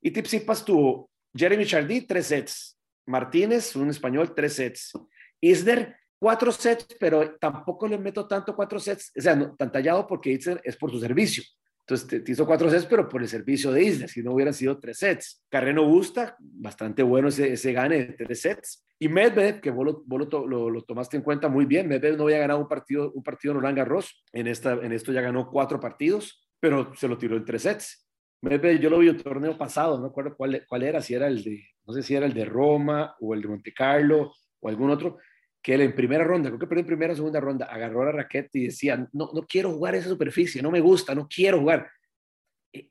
Y Tipsipas tuvo Jeremy Chardy, tres sets, Martínez, un español, tres sets, Isner, cuatro sets, pero tampoco le meto tanto cuatro sets, o sea, no, tan tallado porque Isner es por su servicio. Entonces te, te, hizo cuatro sets, pero por el servicio de Isner, si no hubieran sido tres sets. Carreno Busta, bastante bueno ese, ese gane de tres sets. Y Medvedev, que vos, lo, vos lo, lo, lo, tomaste en cuenta muy bien, Medvedev no había ganado un partido, un partido en Roland Garros, en, esta, en esto ya ganó cuatro partidos, pero se lo tiró en tres sets. Medvedev, yo lo vi el torneo pasado, no me acuerdo cuál, cuál era, si era el de, no sé si era el de Roma o el de Monte Carlo o algún otro, que él en primera ronda, creo que perdió en primera o segunda ronda, agarró la raqueta y decía, no, no quiero jugar esa superficie, no me gusta, no quiero jugar.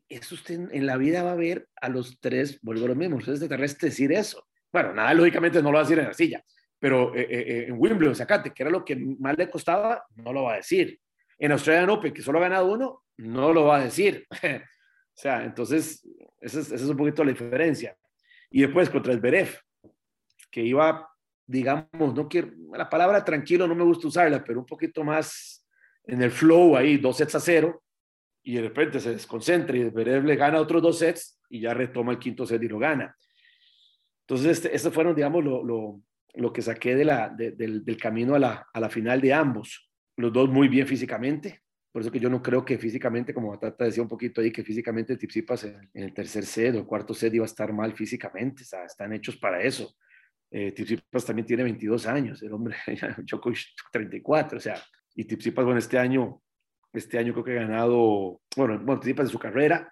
Eso usted en la vida va a ver a los tres, vuelvo a lo mismo, ustedes terrestre decir eso. Bueno, nada, lógicamente no lo va a decir en la silla, pero eh, eh, en Wimbledon, sacate, que era lo que más le costaba, no lo va a decir. En Australian Open, que solo ha ganado uno, no lo va a decir. o sea, entonces, esa es, esa es un poquito la diferencia. Y después contra el Beref, que iba digamos, no quiero, la palabra tranquilo no me gusta usarla, pero un poquito más en el flow ahí, dos sets a cero, y de repente se desconcentra y Zverev le gana otros dos sets y ya retoma el quinto set y lo gana. Entonces, este, estos fueron, digamos, lo, lo, lo que saqué de la, de, del, del, camino a la, a la final de ambos. Los dos muy bien físicamente, por eso que yo no creo que físicamente, como Batata decía un poquito ahí, que físicamente Tipsipas en, el tercer set o el cuarto set iba a estar mal físicamente, o están hechos para eso. Eh, Tipsipas también tiene 22 años, el hombre, Djokovic 34, o sea, y Tipsipas, bueno, este año, este año creo que ha ganado, bueno, bueno Tipsipas de su carrera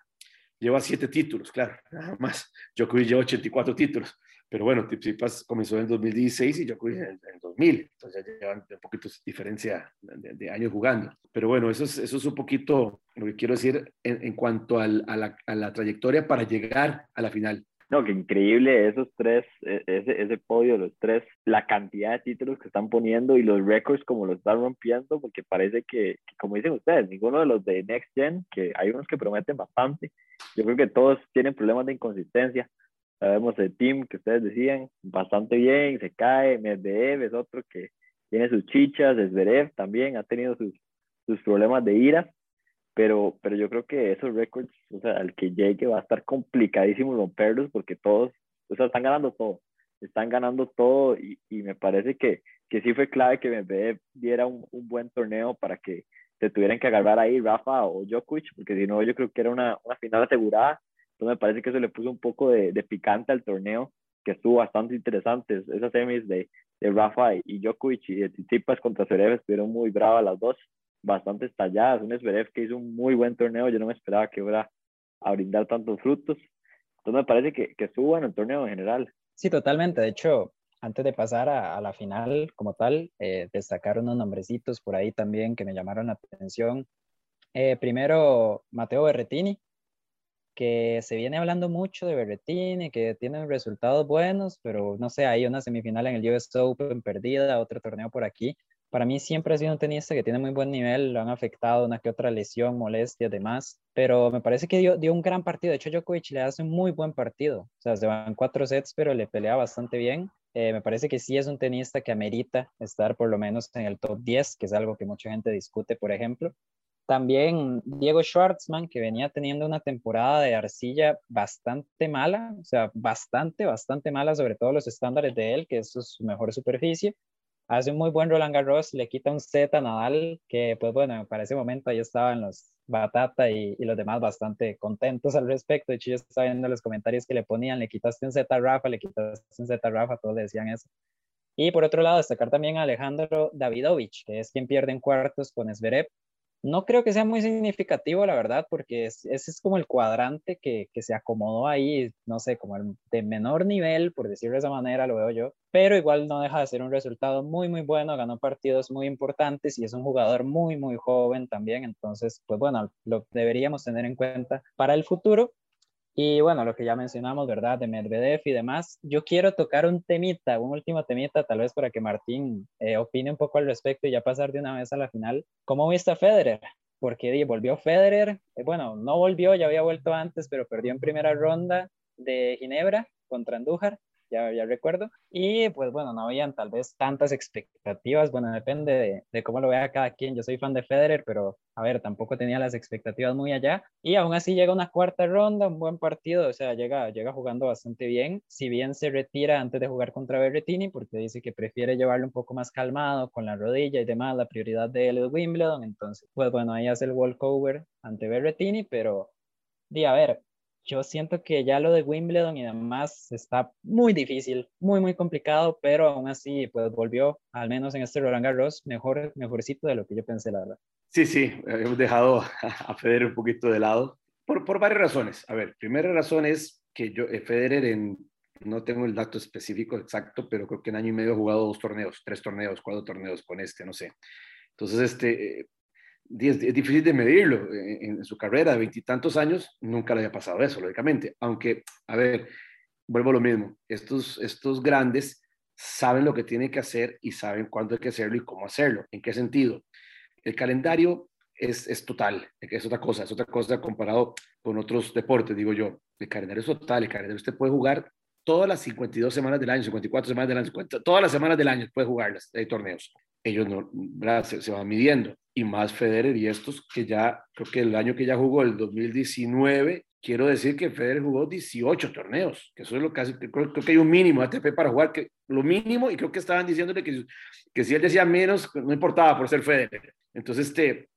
lleva siete títulos, claro, nada más. Djokovic lleva 84 títulos, pero bueno, Tipsipas comenzó en 2016 y Djokovic en, en 2000, entonces ya llevan un poquito de diferencia de, de, años jugando. Pero bueno, eso es, eso es un poquito lo que quiero decir en, en cuanto al, a, la, a la trayectoria para llegar a la final. No, que increíble esos tres, ese, ese podio, los tres, la cantidad de títulos que están poniendo y los récords como lo están rompiendo, porque parece que, que, como dicen ustedes, ninguno de los de Next Gen, que hay unos que prometen bastante, yo creo que todos tienen problemas de inconsistencia. Sabemos el team que ustedes decían, bastante bien, se cae, Medvedev es otro que tiene sus chichas, Zverev también ha tenido sus, sus problemas de ira, pero, pero yo creo que esos récords, o sea, al que llegue va a estar complicadísimo romperlos porque todos, o sea, están ganando todo, están ganando todo y, y me parece que, que sí fue clave que Medvedev diera un, un, buen torneo para que se tuvieran que agarrar ahí Rafa o Djokovic, porque si no yo creo que era una, una final asegurada, entonces me parece que eso le puso un poco de, de picante al torneo, que estuvo bastante interesante, esas semis de, de Rafa y Djokovic y de Tsitsipas contra Zverev estuvieron muy bravas las dos, bastante estalladas. Un Zverev que hizo un muy buen torneo, yo no me esperaba que fuera a brindar tantos frutos. Entonces me parece que, que estuvo en el torneo en general. Sí, totalmente. De hecho, antes de pasar a, a la final como tal, eh, destacar unos nombrecitos por ahí también que me llamaron la atención. Eh, primero, Mateo Berretini, que se viene hablando mucho de Berretini, que tiene resultados buenos, pero no sé, hay una semifinal en el US Open perdida, otro torneo por aquí para mí siempre ha sido un tenista que tiene muy buen nivel, lo han afectado una que otra lesión, molestia, demás, pero me parece que dio, dio un gran partido. De hecho, Djokovic le hace un muy buen partido. O sea, se van cuatro sets, pero le pelea bastante bien. Eh, me parece que sí es un tenista que amerita estar por lo menos en el top 10, que es algo que mucha gente discute, por ejemplo. También Diego Schwartzman, que venía teniendo una temporada de arcilla bastante mala, o sea, bastante, bastante mala, sobre todo los estándares de él, que es su mejor superficie hace un muy buen Roland Garros, le quita un set a Nadal, que pues bueno, para ese momento ahí estaban los Batata y, y, los demás bastante contentos al respecto. De hecho, yo estaba viendo los comentarios que le ponían, le quitaste un set a Rafa, le quitaste un set a Rafa, todos le decían eso. Y por otro lado, destacar también a Alejandro Davidovich, que es quien pierde en cuartos con Zverev. No creo que sea muy significativo, la verdad, porque ese es como el cuadrante que, que, se acomodó ahí, no sé, como el de menor nivel, por decirlo de esa manera, lo veo yo, pero igual no deja de ser un resultado muy, muy bueno, ganó partidos muy importantes y es un jugador muy, muy joven también, entonces, pues bueno, lo deberíamos tener en cuenta para el futuro. Y bueno, lo que ya mencionamos, ¿verdad? De Medvedev y demás. Yo quiero tocar un temita, un último temita, tal vez para que Martín eh, opine un poco al respecto y ya pasar de una vez a la final. ¿Cómo viste a Federer? Porque volvió Federer, eh, bueno, no volvió, ya había vuelto antes, pero perdió en primera ronda de Ginebra contra Andújar ya, recuerdo. Y pues bueno, no habían tal vez tantas expectativas, bueno, depende de, de, cómo lo vea cada quien. Yo soy fan de Federer, pero a ver, tampoco tenía las expectativas muy allá. Y aún así llega una cuarta ronda, un buen partido, o sea, llega, llega jugando bastante bien. Si bien se retira antes de jugar contra Berrettini, porque dice que prefiere llevarlo un poco más calmado con la rodilla y demás, la prioridad de él es Wimbledon. Entonces, pues bueno, ahí hace el walkover ante Berrettini, pero di, a ver, yo siento que ya lo de Wimbledon y demás está muy difícil, muy, muy complicado, pero aún así, pues volvió, al menos en este Roland Garros, mejor, mejorcito de lo que yo pensé, la verdad. Sí, sí, hemos dejado a Federer un poquito de lado por, por varias razones. A ver, primera razón es que yo, eh, Federer en, no tengo el dato específico exacto, pero creo que en año y medio ha jugado dos torneos, tres torneos, cuatro torneos con este, no sé. Entonces, este, es, difícil de medirlo. En, su carrera de veintitantos años nunca le había pasado eso, lógicamente. Aunque, a ver, vuelvo a lo mismo. Estos, estos grandes saben lo que tienen que hacer y saben cuándo hay que hacerlo y cómo hacerlo. ¿En qué sentido? El calendario es, es total, es otra cosa, es otra cosa comparado con otros deportes, digo yo. El calendario es total, el calendario usted puede jugar todas las 52 semanas del año, 54 semanas del año, todas las semanas del año puede jugar hay torneos. Ellos no, se, se van midiendo y más Federer y estos que ya, creo que el año que ya jugó, el 2019, quiero decir que Federer jugó 18 torneos, que eso es lo que hace, creo, que hay un mínimo ATP para jugar, que lo mínimo, y creo que estaban diciéndole que, que si él decía menos, no importaba por ser Federer. Entonces, este,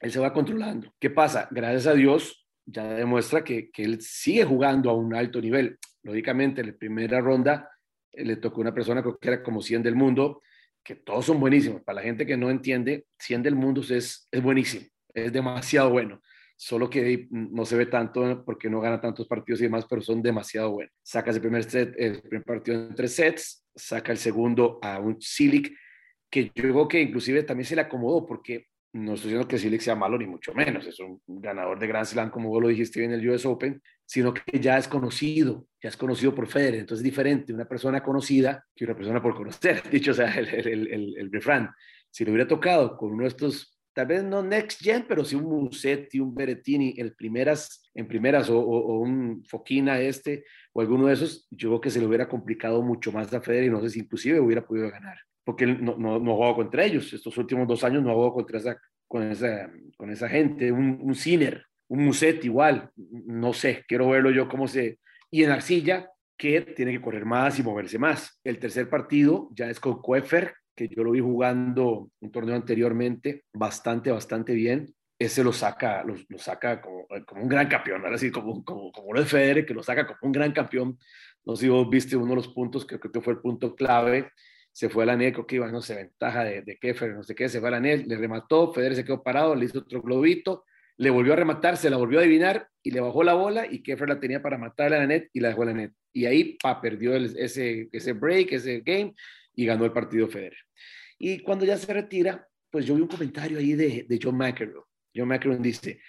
él se va controlando. ¿Qué pasa? Gracias a Dios, ya demuestra que, que él sigue jugando a un alto nivel. Lógicamente, en la primera ronda eh, le tocó una persona que era como 100 del mundo, que todos son buenísimos. Para la gente que no entiende, 100 del mundo es, es buenísimo, es demasiado bueno. Solo que no se ve tanto porque no gana tantos partidos y demás, pero son demasiado buenos. Saca el primer, set, el primer partido en tres sets, saca el segundo a un Silic, que yo creo que inclusive también se le acomodó porque no estoy diciendo que Silic sea malo ni mucho menos, es un ganador de Grand Slam, como vos lo dijiste en el US Open, sino que ya es conocido, ya es conocido por Federer, entonces es diferente una persona conocida que una persona por conocer, dicho sea el, el, el, el refrán. Si le hubiera tocado con uno de estos, tal vez no Next Gen, pero sí un Musetti, un Berettini, el primeras, en primeras, o, o, un Foquina este, o alguno de esos, yo creo que se le hubiera complicado mucho más a Federer y no sé si inclusive hubiera podido ganar porque no, no, no jugado contra ellos. Estos últimos dos años no jugado contra esa, con, esa, con esa gente. Un, Ciner, un Muset igual. No sé, quiero verlo yo cómo se... Y en Arcilla, que tiene que correr más y moverse más. El tercer partido ya es con Kuefer, que yo lo vi jugando un torneo anteriormente bastante, bastante bien. Ese lo saca, lo, lo saca como, como, un gran campeón, ahora sí, como, como, como uno de Federer, que lo saca como un gran campeón. No sé si vos viste uno de los puntos, que creo que fue el punto clave, se fue a la net, creo que iba, no sé, ventaja de, de Keffer, no sé qué, se fue a la net, le remató, Federer se quedó parado, le hizo otro globito, le volvió a rematar, se la volvió a adivinar y le bajó la bola y Keffer la tenía para matarle a la net y la dejó a la net. Y ahí, pa, perdió ese, ese break, ese game y ganó el partido Federer. Y cuando ya se retira, pues yo vi un comentario ahí de, de John McEnroe. John McEnroe dice,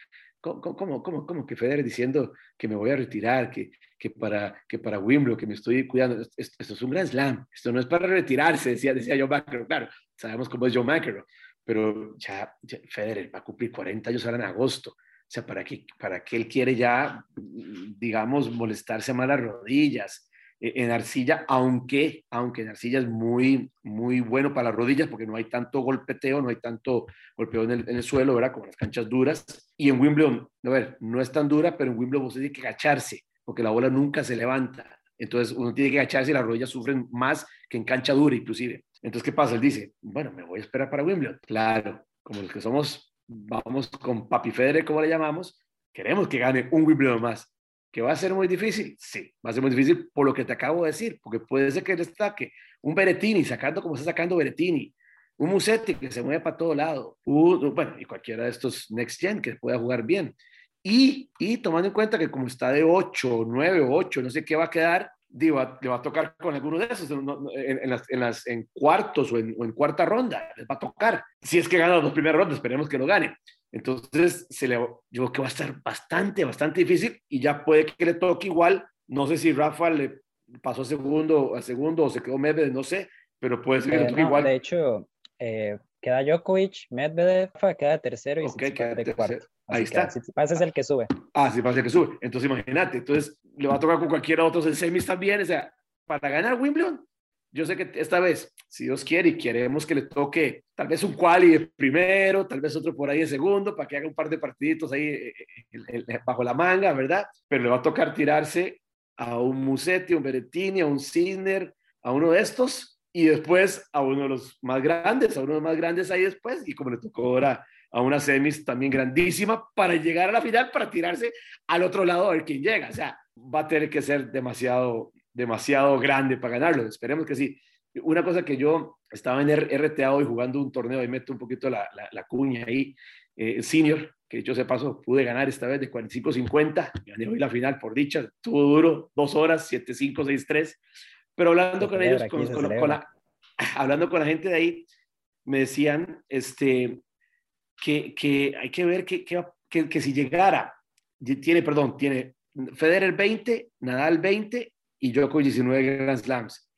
¿Cómo, cómo, cómo, cómo, que Federer diciendo que me voy a retirar, que, que, para, que para Wimbledon, que me estoy cuidando? Esto, es un gran slam, esto no es para retirarse, decía, decía John McEnroe. Claro, sabemos cómo es John McEnroe, pero ya, ya, Federer va a cumplir 40 años ahora en agosto. O sea, ¿para qué, ¿para qué él quiere ya, digamos, molestarse más las rodillas? E, en arcilla, aunque, aunque en arcilla es muy, muy bueno para las rodillas porque no hay tanto golpeteo, no hay tanto golpeo en el, en el suelo, ¿verdad? Como las canchas duras. Y en Wimbledon, a ver, no es tan dura, pero en Wimbledon usted tiene que agacharse porque la bola nunca se levanta. Entonces uno tiene que agacharse y las rodillas sufren más que en cancha dura inclusive. Entonces, ¿qué pasa? Él dice, bueno, me voy a esperar para Wimbledon. Claro, como los que somos, vamos con Papi Federer, como le llamamos, queremos que gane un Wimbledon más. ¿Que va a ser muy difícil? Sí, va a ser muy difícil por lo que te acabo de decir, porque puede ser que destaque un Berettini sacando como está sacando Berettini, un Musetti que se mueve para todo lado, un, bueno, y cualquiera de estos Next Gen que pueda jugar bien. Y, y tomando en cuenta que como está de 8, 9 o 8, no sé qué va a quedar, digo, le va a tocar con alguno de esos en, en, las, en, las, en cuartos o en, o en, cuarta ronda, les va a tocar. Si es que gana las dos primeras rondas, esperemos que lo gane. Entonces, se le, yo creo que va a estar bastante, bastante difícil y ya puede que le toque igual. No sé si Rafa le pasó a segundo, a segundo o se quedó Medvedev, no sé, pero puede ser que le toque no, igual. De hecho, eh, queda Djokovic, Medvedev, queda tercero y okay, queda de cuarto. Ahí está. Tsitsipas es el que sube. Ah, sí, pasa que sube. Entonces, imagínate. Entonces, le va a tocar con cualquiera otro en semis también. O sea, para ganar Wimbledon, yo sé que esta vez, si Dios quiere y queremos que le toque tal vez un quali de primero, tal vez otro por ahí de segundo, para que haga un par de partiditos ahí eh, eh, bajo la manga, ¿verdad? Pero le va a tocar tirarse a un Musetti, a un Berettini, a un Sinner, a uno de estos, y después a uno de los más grandes, a uno de los más grandes ahí después, y como le tocó ahora a una semis también grandísima para llegar a la final, para tirarse al otro lado a ver quién llega. O sea, va a tener que ser demasiado, demasiado grande para ganarlo. Esperemos que sí. Una cosa que yo estaba en RTA hoy jugando un torneo y meto un poquito la, la, la cuña ahí, eh, senior, que dicho se paso, pude ganar esta vez de 45-50, gané hoy la final por dicha, estuvo duro, dos horas, 7-5, 6-3, pero hablando con ellos, con, con, con la, hablando con la gente de ahí, me decían, este, que, que, hay que ver que, que, que, si llegara, tiene, perdón, tiene Federer 20, Nadal 20 y Djokovic 19 Grand Slams.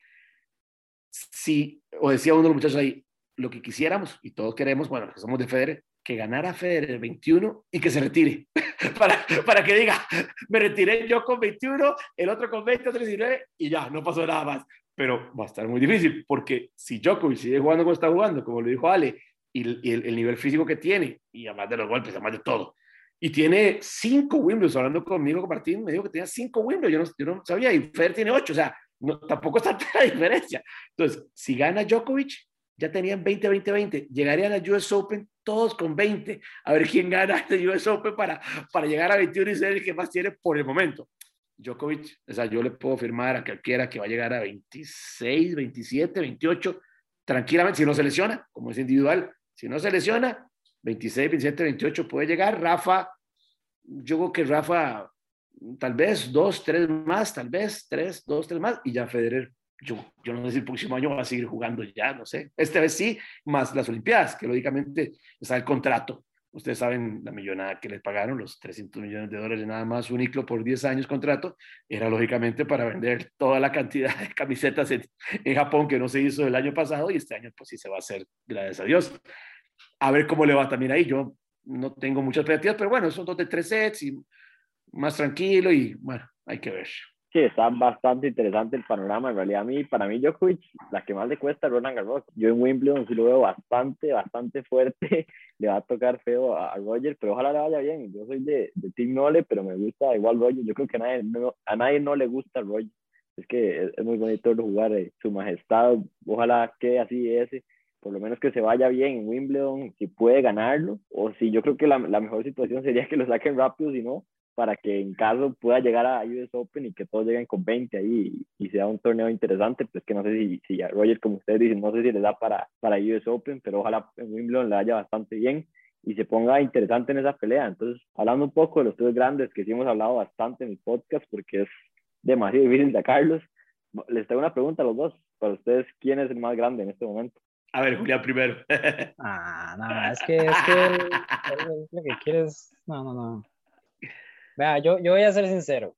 Si, o decía uno de los muchachos ahí, lo que quisiéramos, y todos queremos, bueno, que somos de Federer, que ganara Federer 21 y que se retire. para, para que diga, me retiré yo con 21, el otro con 20, otro 19 y ya, no pasó nada más. Pero va a estar muy difícil, porque si Djokovic sigue jugando como está jugando, como lo dijo Ale, y, el, el, nivel físico que tiene, y además de los golpes, además de todo. Y tiene cinco Wimbledon, hablando conmigo, con Martín, me dijo que tenía cinco Wimbledon, yo no, yo no sabía, y Federer tiene ocho, o sea, no, tampoco está la diferencia. Entonces, si gana Djokovic, ya tenían 20, 20, 20, llegarían a US Open todos con 20, a ver quién gana el US Open para, para llegar a 21 y ser el que más tiene por el momento. Djokovic, o sea, yo le puedo firmar a cualquiera que va a llegar a 26, 27, 28, tranquilamente, si no se lesiona, como es individual, si no se lesiona, 26, 27, 28 puede llegar. Rafa, yo creo que Rafa, tal vez dos, tres más, tal vez tres, dos, tres más, y ya Federer, yo, yo no sé si el próximo año va a seguir jugando ya, no sé. Esta vez sí, más las Olimpiadas, que lógicamente está el contrato. Ustedes saben la millonada que les pagaron, los 300 millones de dólares nada más, un ICLO por 10 años contrato, era lógicamente para vender toda la cantidad de camisetas en, en, Japón que no se hizo el año pasado y este año pues sí se va a hacer, gracias a Dios. A ver cómo le va también ahí. Yo no tengo muchas expectativas, pero bueno, son dos de tres sets y más tranquilo y bueno, hay que ver. Sí, está bastante interesante el panorama. En realidad, a mí, para mí, Djokovic, la que más le cuesta es Roland Garros. Yo en Wimbledon sí lo veo bastante, bastante fuerte. le va a tocar feo a, Roger, pero ojalá le vaya bien. Yo soy de, de Team Nole, pero me gusta igual Roger. Yo creo que a nadie no, a nadie no le gusta Roger. Es que es, es muy bonito jugar eh, su majestad. Ojalá que así ese por lo menos que se vaya bien en Wimbledon, si puede ganarlo, o si yo creo que la, la, mejor situación sería que lo saquen rápido, si no, para que en caso pueda llegar a US Open y que todos lleguen con 20 ahí y, sea un torneo interesante, pues que no sé si, si a Roger, como ustedes dicen, no sé si le da para, para US Open, pero ojalá en Wimbledon le vaya bastante bien y se ponga interesante en esa pelea. Entonces, hablando un poco de los tres grandes, que sí hemos hablado bastante en el podcast, porque es demasiado difícil sacarlos, les tengo una pregunta a los dos. Para ustedes, ¿quién es el más grande en este momento? A ver, Julián primero. ah, no, es que, es que lo que quieres. No, no, no. Vea, yo, yo voy a ser sincero.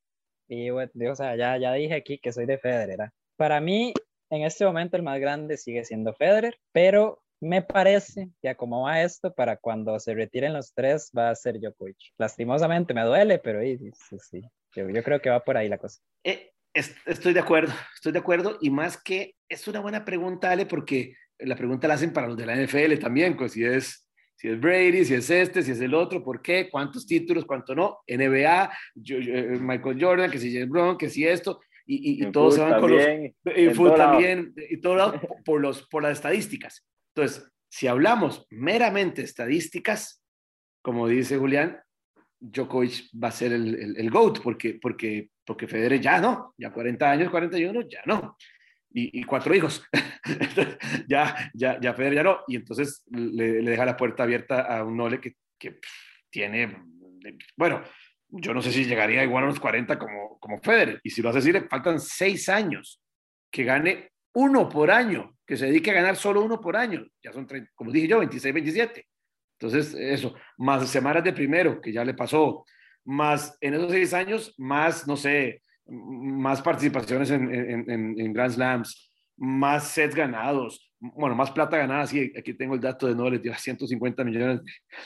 Y, o sea, ya, ya dije aquí que soy de Federer. Para mí, en este momento, el más grande sigue siendo Federer, pero me parece que como va esto, para cuando se retiren los tres, va a ser Djokovic. Lastimosamente me duele, pero sí, sí, sí. Yo, yo creo que va por ahí la cosa. Eh, estoy de acuerdo, estoy de acuerdo. Y más que es una buena pregunta, Ale, porque la pregunta la hacen para los de la NFL también, pues si es, si es Brady, si es este, si es el otro, ¿por qué? ¿Cuántos títulos? ¿Cuánto no? NBA, yo, yo, Michael Jordan, que si James Brown, que si esto, y, y, y todos se van con los... En fútbol también, y todo lado, por, los, por las estadísticas. Entonces, si hablamos meramente estadísticas, como dice Julián, Djokovic va a ser el, el, el GOAT, porque, porque, porque Federer ya no, ya 40 años, 41, ya no. Y, cuatro hijos. ya, ya, ya Federer ya no. Y entonces le, deja la puerta abierta a un Nole que, que tiene, bueno, yo no sé si llegaría igual a los 40 como, como Federer. Y si lo hace así, le faltan seis años que gane uno por año, que se dedique a ganar solo uno por año. Ya son, como dije yo, 26, 27. Entonces, eso, más semanas de primero, que ya le pasó, más en esos seis años, más, no sé, más participaciones en, en, en Grand Slams, más sets ganados, bueno, más plata ganada, sí, aquí tengo el dato de no, dio 150 millones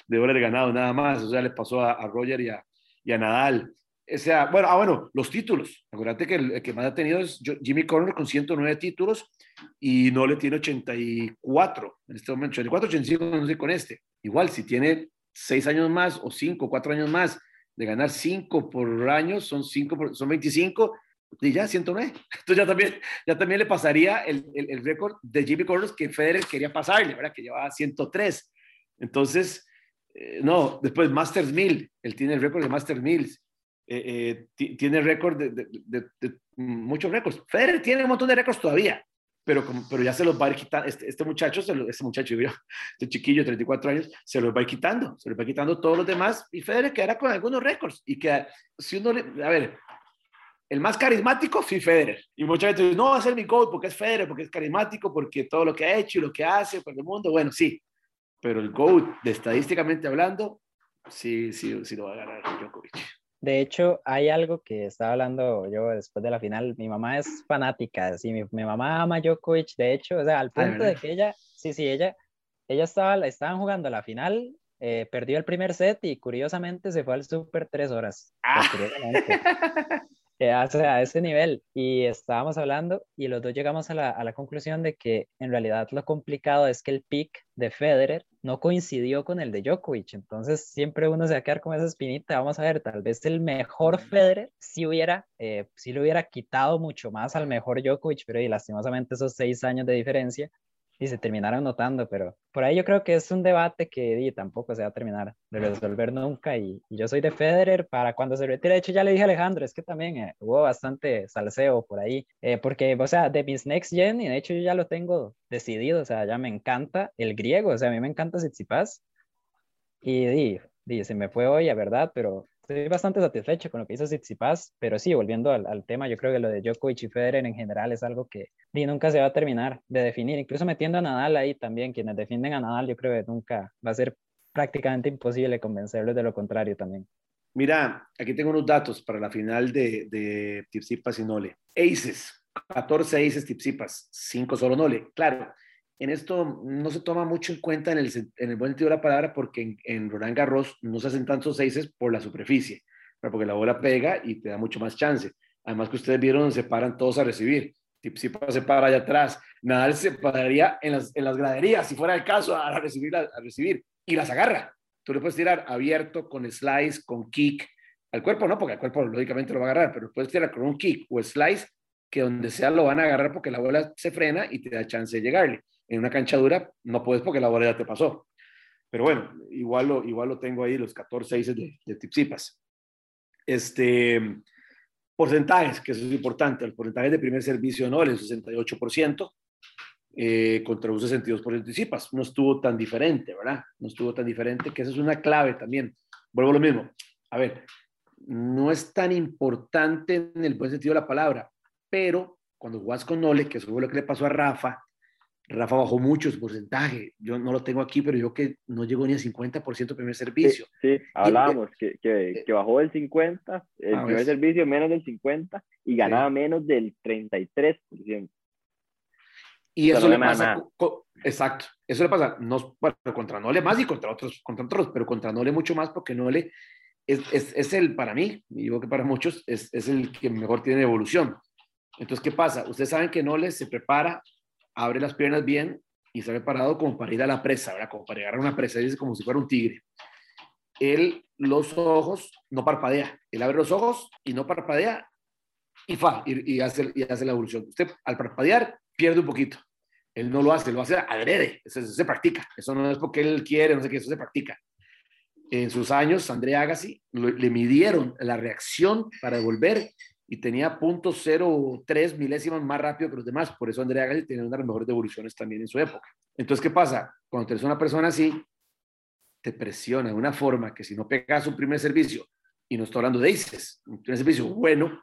de dólares ganados nada más, o sea, le pasó a, a Roger y a, y a Nadal. O sea, bueno, ah, bueno, los títulos. Acuérdate que el, que más ha tenido es Jimmy Connor con 109 títulos y no le tiene 84 en este momento, 84, 85, no sé con este. Igual, si tiene 6 años más o 5, 4 años más de ganar 5 por año, son, 5 son 25 y ya 109. Entonces ya también, ya también le pasaría el, el, el récord de Jimmy Connor que Federer quería pasarle, ¿verdad? Que llevaba 103. Entonces, eh, no, después Masters 1000, él tiene el récord de Masters 1000, eh, eh, tiene récord de, de, muchos récords. Federer tiene un montón de récords todavía, pero, pero ya se los va a ir quitando. Este, este muchacho, este muchacho, este chiquillo, 34 años, se los va a ir quitando, se los va quitando todos los demás y Federer quedará con algunos récords. Y que si uno, le, a ver, el más carismático, sí, Federer. Y mucha gente dice, no va a ser mi coach porque es Federer, porque es carismático, porque todo lo que ha hecho y lo que hace por el mundo, bueno, sí, pero el GOAT, estadísticamente hablando, sí, sí, sí lo va a ganar Djokovic. De hecho, hay algo que estaba hablando yo después de la final. Mi mamá es fanática, sí, mi, mi mamá ama Djokovic, de hecho, o sea, al ah, punto de que ella, sí, sí, ella, ella estaba, estaban jugando la final, eh, perdió el primer set y curiosamente se fue al super tres horas. Ah. a ese nivel. Y estábamos hablando y los dos llegamos a la, a la, conclusión de que en realidad lo complicado es que el pick de Federer no coincidió con el de Djokovic. Entonces siempre uno se va a quedar con esa espinita. Vamos a ver, tal vez el mejor Federer si hubiera, eh, si le hubiera quitado mucho más al mejor Djokovic, pero y lastimosamente esos seis años de diferencia y se terminaron notando, pero por ahí yo creo que es un debate que tampoco se va a terminar de resolver nunca y, yo soy de Federer para cuando se retire, de hecho ya le dije a Alejandro, es que también eh, hubo bastante salseo por ahí, eh, porque, o sea, de mis Next Gen, y de hecho yo ya lo tengo decidido, o sea, ya me encanta el griego, o sea, a mí me encanta Tsitsipas y, y, y se me fue hoy, a verdad, pero estoy bastante satisfecho con lo que hizo Tsitsipas, pero sí, volviendo al, al, tema, yo creo que lo de Djokovic y Federer en general es algo que ni nunca se va a terminar de definir, incluso metiendo a Nadal ahí también, quienes defienden a Nadal, yo creo que nunca va a ser prácticamente imposible convencerlos de lo contrario también. Mira, aquí tengo unos datos para la final de, de Tsitsipas y Nole. Aces, 14 aces Tsitsipas, 5 solo Nole. Claro, en esto no se toma mucho en cuenta en el, en el buen sentido de la palabra porque en, Roland Garros no se hacen tantos seises por la superficie, pero porque la bola pega y te da mucho más chance. Además que ustedes vieron, se paran todos a recibir. Si se para allá atrás, Nadal se pararía en las, en graderías, si fuera el caso, a recibir, a, recibir, y las agarra. Tú le puedes tirar abierto, con slice, con kick, al cuerpo no, porque al cuerpo lógicamente lo va a agarrar, pero puedes tirar con un kick o slice, que donde sea lo van a agarrar porque la bola se frena y te da chance de llegarle en una cancha dura no puedes porque la bola ya te pasó. Pero bueno, igual lo, igual lo tengo ahí, los 14 aces de, de Tipsipas. Este, porcentajes, que eso es importante. El porcentaje de primer servicio no, el 68%, eh, contra un 62% de Tipsipas. No estuvo tan diferente, ¿verdad? No estuvo tan diferente, que esa es una clave también. Vuelvo a lo mismo. A ver, no es tan importante en el buen sentido de la palabra, pero cuando jugas con Nole, que eso fue lo que le pasó a Rafa, Rafa bajó mucho su porcentaje. Yo no lo tengo aquí, pero yo que no llegó ni al 50% primer servicio. Sí, hablábamos que, que, eh, que, bajó del 50, el primer servicio menos del 50 y ganaba menos del 33%. Y eso le pasa, exacto, eso le pasa, no, bueno, contra Nole más y contra otros, contra otros, pero contra Nole mucho más porque Nole es, es, es el, para mí, y digo que para muchos, es, es el que mejor tiene evolución. Entonces, ¿qué pasa? Ustedes saben que Nole se prepara abre las piernas bien y está preparado como para ir a la presa, ¿verdad? Como para llegar a una presa, dice como si fuera un tigre. Él los ojos no parpadea, él abre los ojos y no parpadea y fa, y, hace, y hace la evolución. Usted al parpadear pierde un poquito. Él no lo hace, lo hace agrede, eso, se practica. Eso no es porque él quiere, no sé qué, eso se practica. En sus años, André Agassi le midieron la reacción para devolver y tenía .03 milésimas más rápido que los demás. Por eso Andrea Agassi tenía una de las mejores devoluciones también en su época. Entonces, ¿qué pasa? Cuando tienes una persona así, te presiona de una forma que si no pegas un primer servicio, y no estoy hablando de aces, un primer servicio bueno,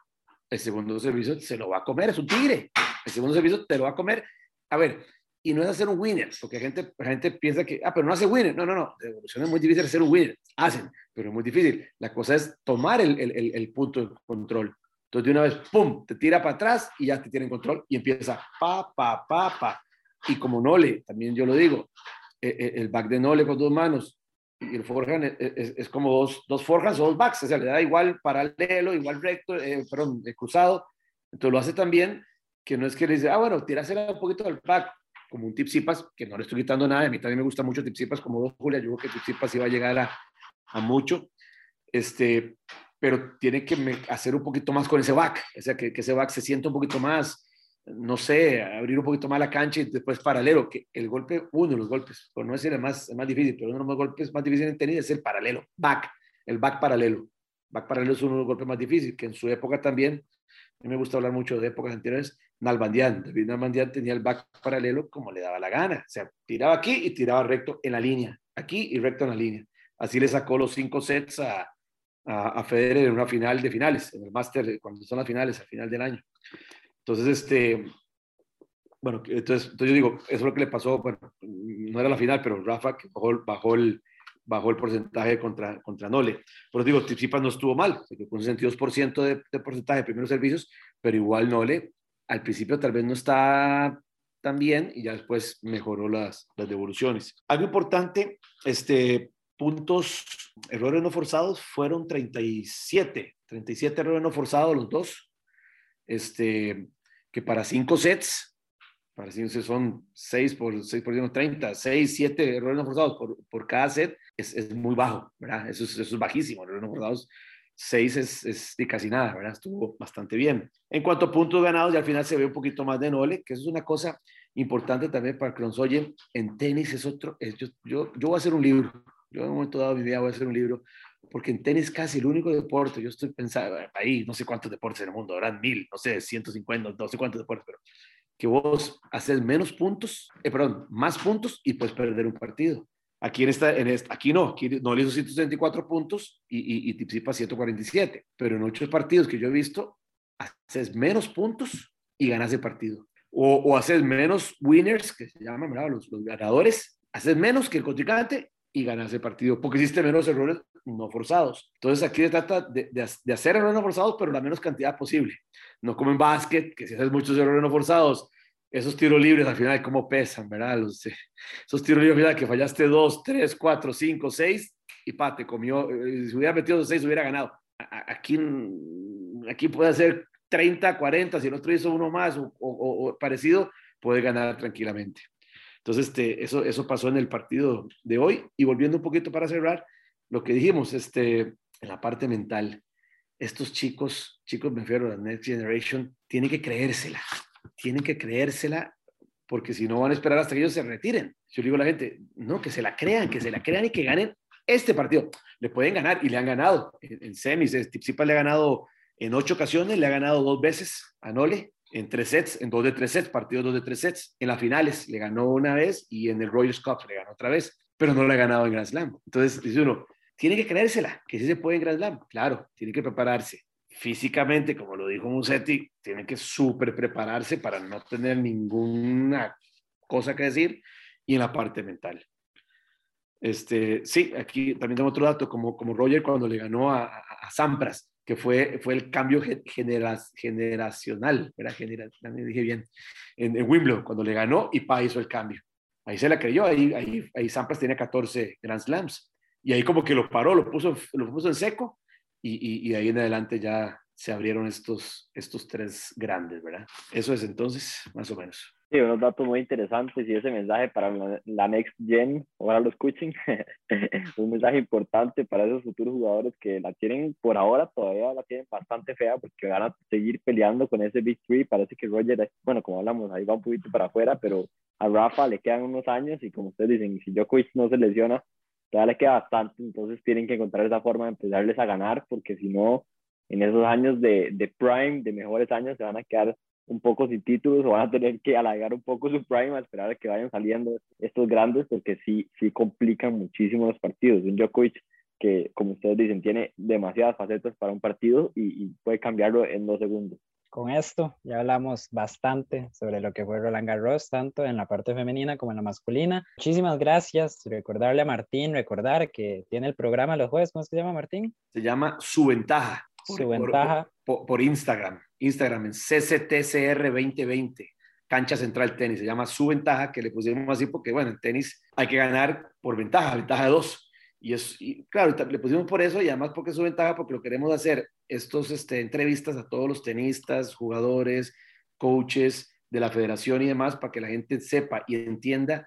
el segundo servicio se lo va a comer, es un tigre. El segundo servicio te lo va a comer. A ver, y no es hacer un winner, porque la gente, la gente piensa que, ah, pero no hace winner. No, no, no, evolución es muy difícil hacer un winner. Hacen, pero es muy difícil. La cosa es tomar el, el, el, punto de control. Entonces, de una vez, ¡pum!, te tira para atrás y ya te tiene control y empieza pa, pa, pa, pa. Y como Nole, también yo lo digo, eh, eh, el back de Nole con dos manos y el forehand es, es, como dos, dos forehands o dos backs, o sea, le da igual paralelo, igual recto, eh, perdón, cruzado. Entonces lo hace también que no es que le dice, ah, bueno, tirásela un poquito al back, como un Tipsipas, que no le estoy quitando nada, a mí también me gusta mucho Tipsipas, como dos Julia, yo creo que Tipsipas iba a llegar a, a mucho, este, pero tiene que hacer un poquito más con ese back, o sea, que, ese back se sienta un poquito más, no sé, abrir un poquito más la cancha y después paralelo, que el golpe, uno de los golpes, por no decir el más, el más difícil, pero uno de los golpes más difíciles en tenis es el paralelo, back, el back paralelo. Back paralelo es uno de los golpes más difíciles, que en su época también, a mí me gusta hablar mucho de épocas anteriores, Nalbandian, David Nalbandian tenía el back paralelo como le daba la gana, o sea, tiraba aquí y tiraba recto en la línea, aquí y recto en la línea. Así le sacó los cinco sets a, a, Federer en una final de finales, en el Master, cuando son las finales, al final del año. Entonces, este, bueno, entonces, entonces yo digo, eso es lo que le pasó, bueno, no era la final, pero Rafa bajó, el, bajó el porcentaje contra, contra Nole. Pero digo, Tsitsipas no estuvo mal, con un 62% de, de porcentaje de primeros servicios, pero igual Nole al principio tal vez no está tan bien y ya después mejoró las, las devoluciones. Algo importante, este, puntos, errores no forzados fueron 37, 37 errores no forzados los dos. Este, que para cinco sets, para cinco sets son 6 por 6 por 30, 6, 7 errores no forzados por, por cada set, es, es, muy bajo, ¿verdad? Eso es, eso es bajísimo, errores no forzados. 6 es, es de casi nada, ¿verdad? Estuvo bastante bien. En cuanto a puntos ganados, y al final se ve un poquito más de Nole, que eso es una cosa importante también para que nos oyen. En tenis es otro, es, yo, yo, yo voy a hacer un libro, yo en un momento dado de mi vida voy a hacer un libro porque en tenis casi el único deporte, yo estoy pensando, ahí no sé cuántos deportes en el mundo, habrán mil, no sé, 150, no sé cuántos deportes, pero que vos haces menos puntos, eh, perdón, más puntos y puedes perder un partido. Aquí, en esta, en esta, aquí no, aquí no le hizo 164 puntos y, y, y Tipsipa 147, pero en ocho partidos que yo he visto, haces menos puntos y ganas el partido. O, o haces menos winners, que se llaman. Los, los ganadores, haces menos que el contrincante y ganas el partido, porque hiciste menos errores no forzados. Entonces aquí se trata de, de, de, hacer errores no forzados, pero la menos cantidad posible. No como en básquet, que si haces muchos errores no forzados, esos tiros libres al final, ¿cómo pesan, verdad? Los, esos tiros libres, mira, que fallaste dos, tres, cuatro, cinco, seis, y pa, te comió. Eh, si hubiera metido dos seis, hubiera ganado. Aquí, aquí puede hacer 30, 40, si el otro hizo uno más o, o, o parecido, puede ganar tranquilamente. Entonces, este, eso, eso pasó en el partido de hoy. Y volviendo un poquito para cerrar, lo que dijimos, este, en la parte mental, estos chicos, chicos, me refiero a la Next Generation, tienen que creérsela, tienen que creérsela, porque si no van a esperar hasta que ellos se retiren. Yo digo a la gente, no, que se la crean, que se la crean y que ganen este partido. Le pueden ganar y le han ganado en, en semis. Tipsipa le ha ganado en ocho ocasiones, le ha ganado dos veces a Nole en tres sets, en dos de tres sets, partidos dos de tres sets. En las finales le ganó una vez y en el Royal Cup le ganó otra vez, pero no le ha ganado en Grand Slam. Entonces, dice uno, tiene que creérsela, que sí se puede en Grand Slam. Claro, tiene que prepararse. Físicamente, como lo dijo Musetti, tiene que súper prepararse para no tener ninguna cosa que decir y en la parte mental. Este, sí, aquí también tengo otro dato, como, como Roger cuando le ganó a Sampras, fue, fue el cambio genera, generacional, ¿verdad? Generacional, dije bien, en, en, Wimbledon, cuando le ganó y Pa hizo el cambio. Ahí se la creyó, ahí, ahí, ahí Sampras tenía 14 Grand Slams. Y ahí como que lo paró, lo puso, lo puso en seco y, y, y de ahí en adelante ya se abrieron estos, estos tres grandes, ¿verdad? Eso es entonces, más o menos. Sí, unos datos muy interesantes y ese mensaje para la Next Gen, ahora lo escuchen, un mensaje importante para esos futuros jugadores que la tienen por ahora, todavía la tienen bastante fea porque van a seguir peleando con ese Big Three. Parece que Roger, bueno, como hablamos, ahí va un poquito para afuera, pero a Rafa le quedan unos años y como ustedes dicen, si Djokovic no se lesiona, todavía le queda bastante, entonces tienen que encontrar esa forma de empezarles a ganar porque si no, en esos años de, de prime, de mejores años, se van a quedar un poco sin títulos o van a tener que alargar un poco su prime a esperar a que vayan saliendo estos grandes porque sí, sí complican muchísimo los partidos. Un Djokovic que, como ustedes dicen, tiene demasiadas facetas para un partido y, y puede cambiarlo en dos segundos con esto ya hablamos bastante sobre lo que fue Roland Garros, tanto en la parte femenina como en la masculina. Muchísimas gracias. Recordarle a Martín, recordar que tiene el programa los jueves. ¿Cómo se llama, Martín? Se llama Su Ventaja. Su Ventaja. Por, por, Instagram. Instagram en CCTCR 2020. Cancha Central Tenis. Se llama Su Ventaja, que le pusimos así porque, bueno, en tenis hay que ganar por ventaja, ventaja de dos. Y, es, claro, le pusimos por eso y además porque es su ventaja, porque lo queremos hacer estos este, entrevistas a todos los tenistas, jugadores, coaches de la federación y demás, para que la gente sepa y entienda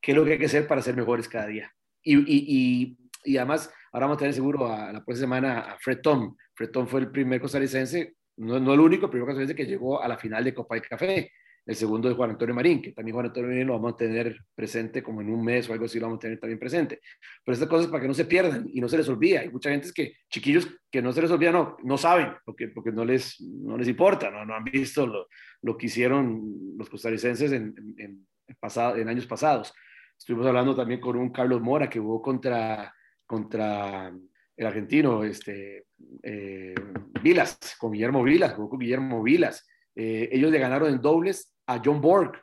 qué es lo que hay que hacer para ser mejores cada día. Y, y, y, además, ahora vamos a tener seguro a, la próxima semana a Fred Tom. Fred Tom fue el primer costarricense, no, no el único, el primer costarricense que llegó a la final de Copa de Café el segundo de Juan Antonio Marín, que también Juan Antonio Marín lo vamos a tener presente como en un mes o algo así, lo vamos a tener también presente. Pero estas cosas para que no se pierdan y no se les olvide. Hay mucha gente que, chiquillos que no se les olvida, no, no saben, porque, porque no, les, no les importa, no, no han visto lo, lo que hicieron los costarricenses en, en, pasado, en años pasados. Estuvimos hablando también con un Carlos Mora que jugó contra, contra el argentino, este, eh, Vilas, con Guillermo Vilas, jugó con Guillermo Vilas eh, ellos le ganaron en dobles a John Borg.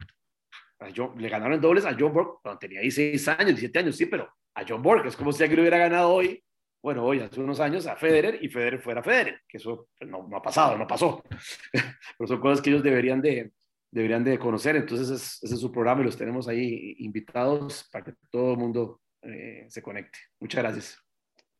le ganaron en dobles a John Borg cuando tenía 16 años, 17 años, sí, pero a John Borg. Es como si alguien hubiera ganado hoy, bueno, hoy hace unos años a Federer y Federer fuera Federer, que eso pues, no, ha pasado, no pasó. pero son cosas que ellos deberían de, deberían de conocer. Entonces, ese es su programa y los tenemos ahí invitados para que todo el mundo eh, se conecte. Muchas gracias.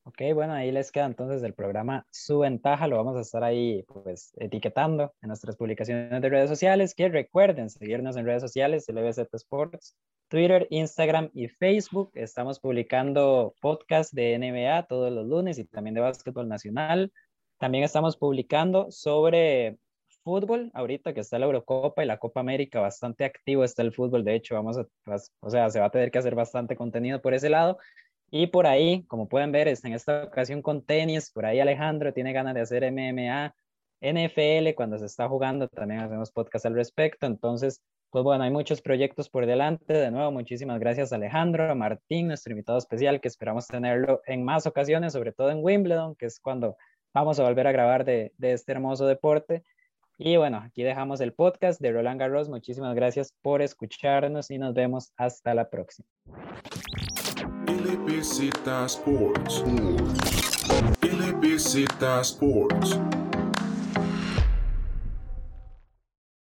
Ok, bueno, ahí les queda entonces el programa Su Ventaja, lo vamos a estar ahí pues etiquetando en nuestras publicaciones de redes sociales, que recuerden seguirnos en redes sociales, LBZ Sports, Twitter, Instagram y Facebook. Estamos publicando podcast de NBA todos los lunes y también de básquetbol nacional. También estamos publicando sobre fútbol, ahorita que está la Eurocopa y la Copa América, bastante activo está el fútbol, de hecho, vamos a, o sea, se va a tener que hacer bastante contenido por ese lado. Y por ahí, como pueden ver, en esta ocasión con tenis. Por ahí Alejandro tiene ganas de hacer MMA, NFL, cuando se está jugando, también hacemos podcast al respecto. Entonces, pues bueno, hay muchos proyectos por delante. De nuevo, muchísimas gracias Alejandro, a Martín, nuestro invitado especial, que esperamos tenerlo en más ocasiones, sobre todo en Wimbledon, que es cuando vamos a volver a grabar de, de este hermoso deporte. Y bueno, aquí dejamos el podcast de Roland Garros. Muchísimas gracias por escucharnos y nos vemos hasta la próxima. LBZ Sports. LBZ Sports.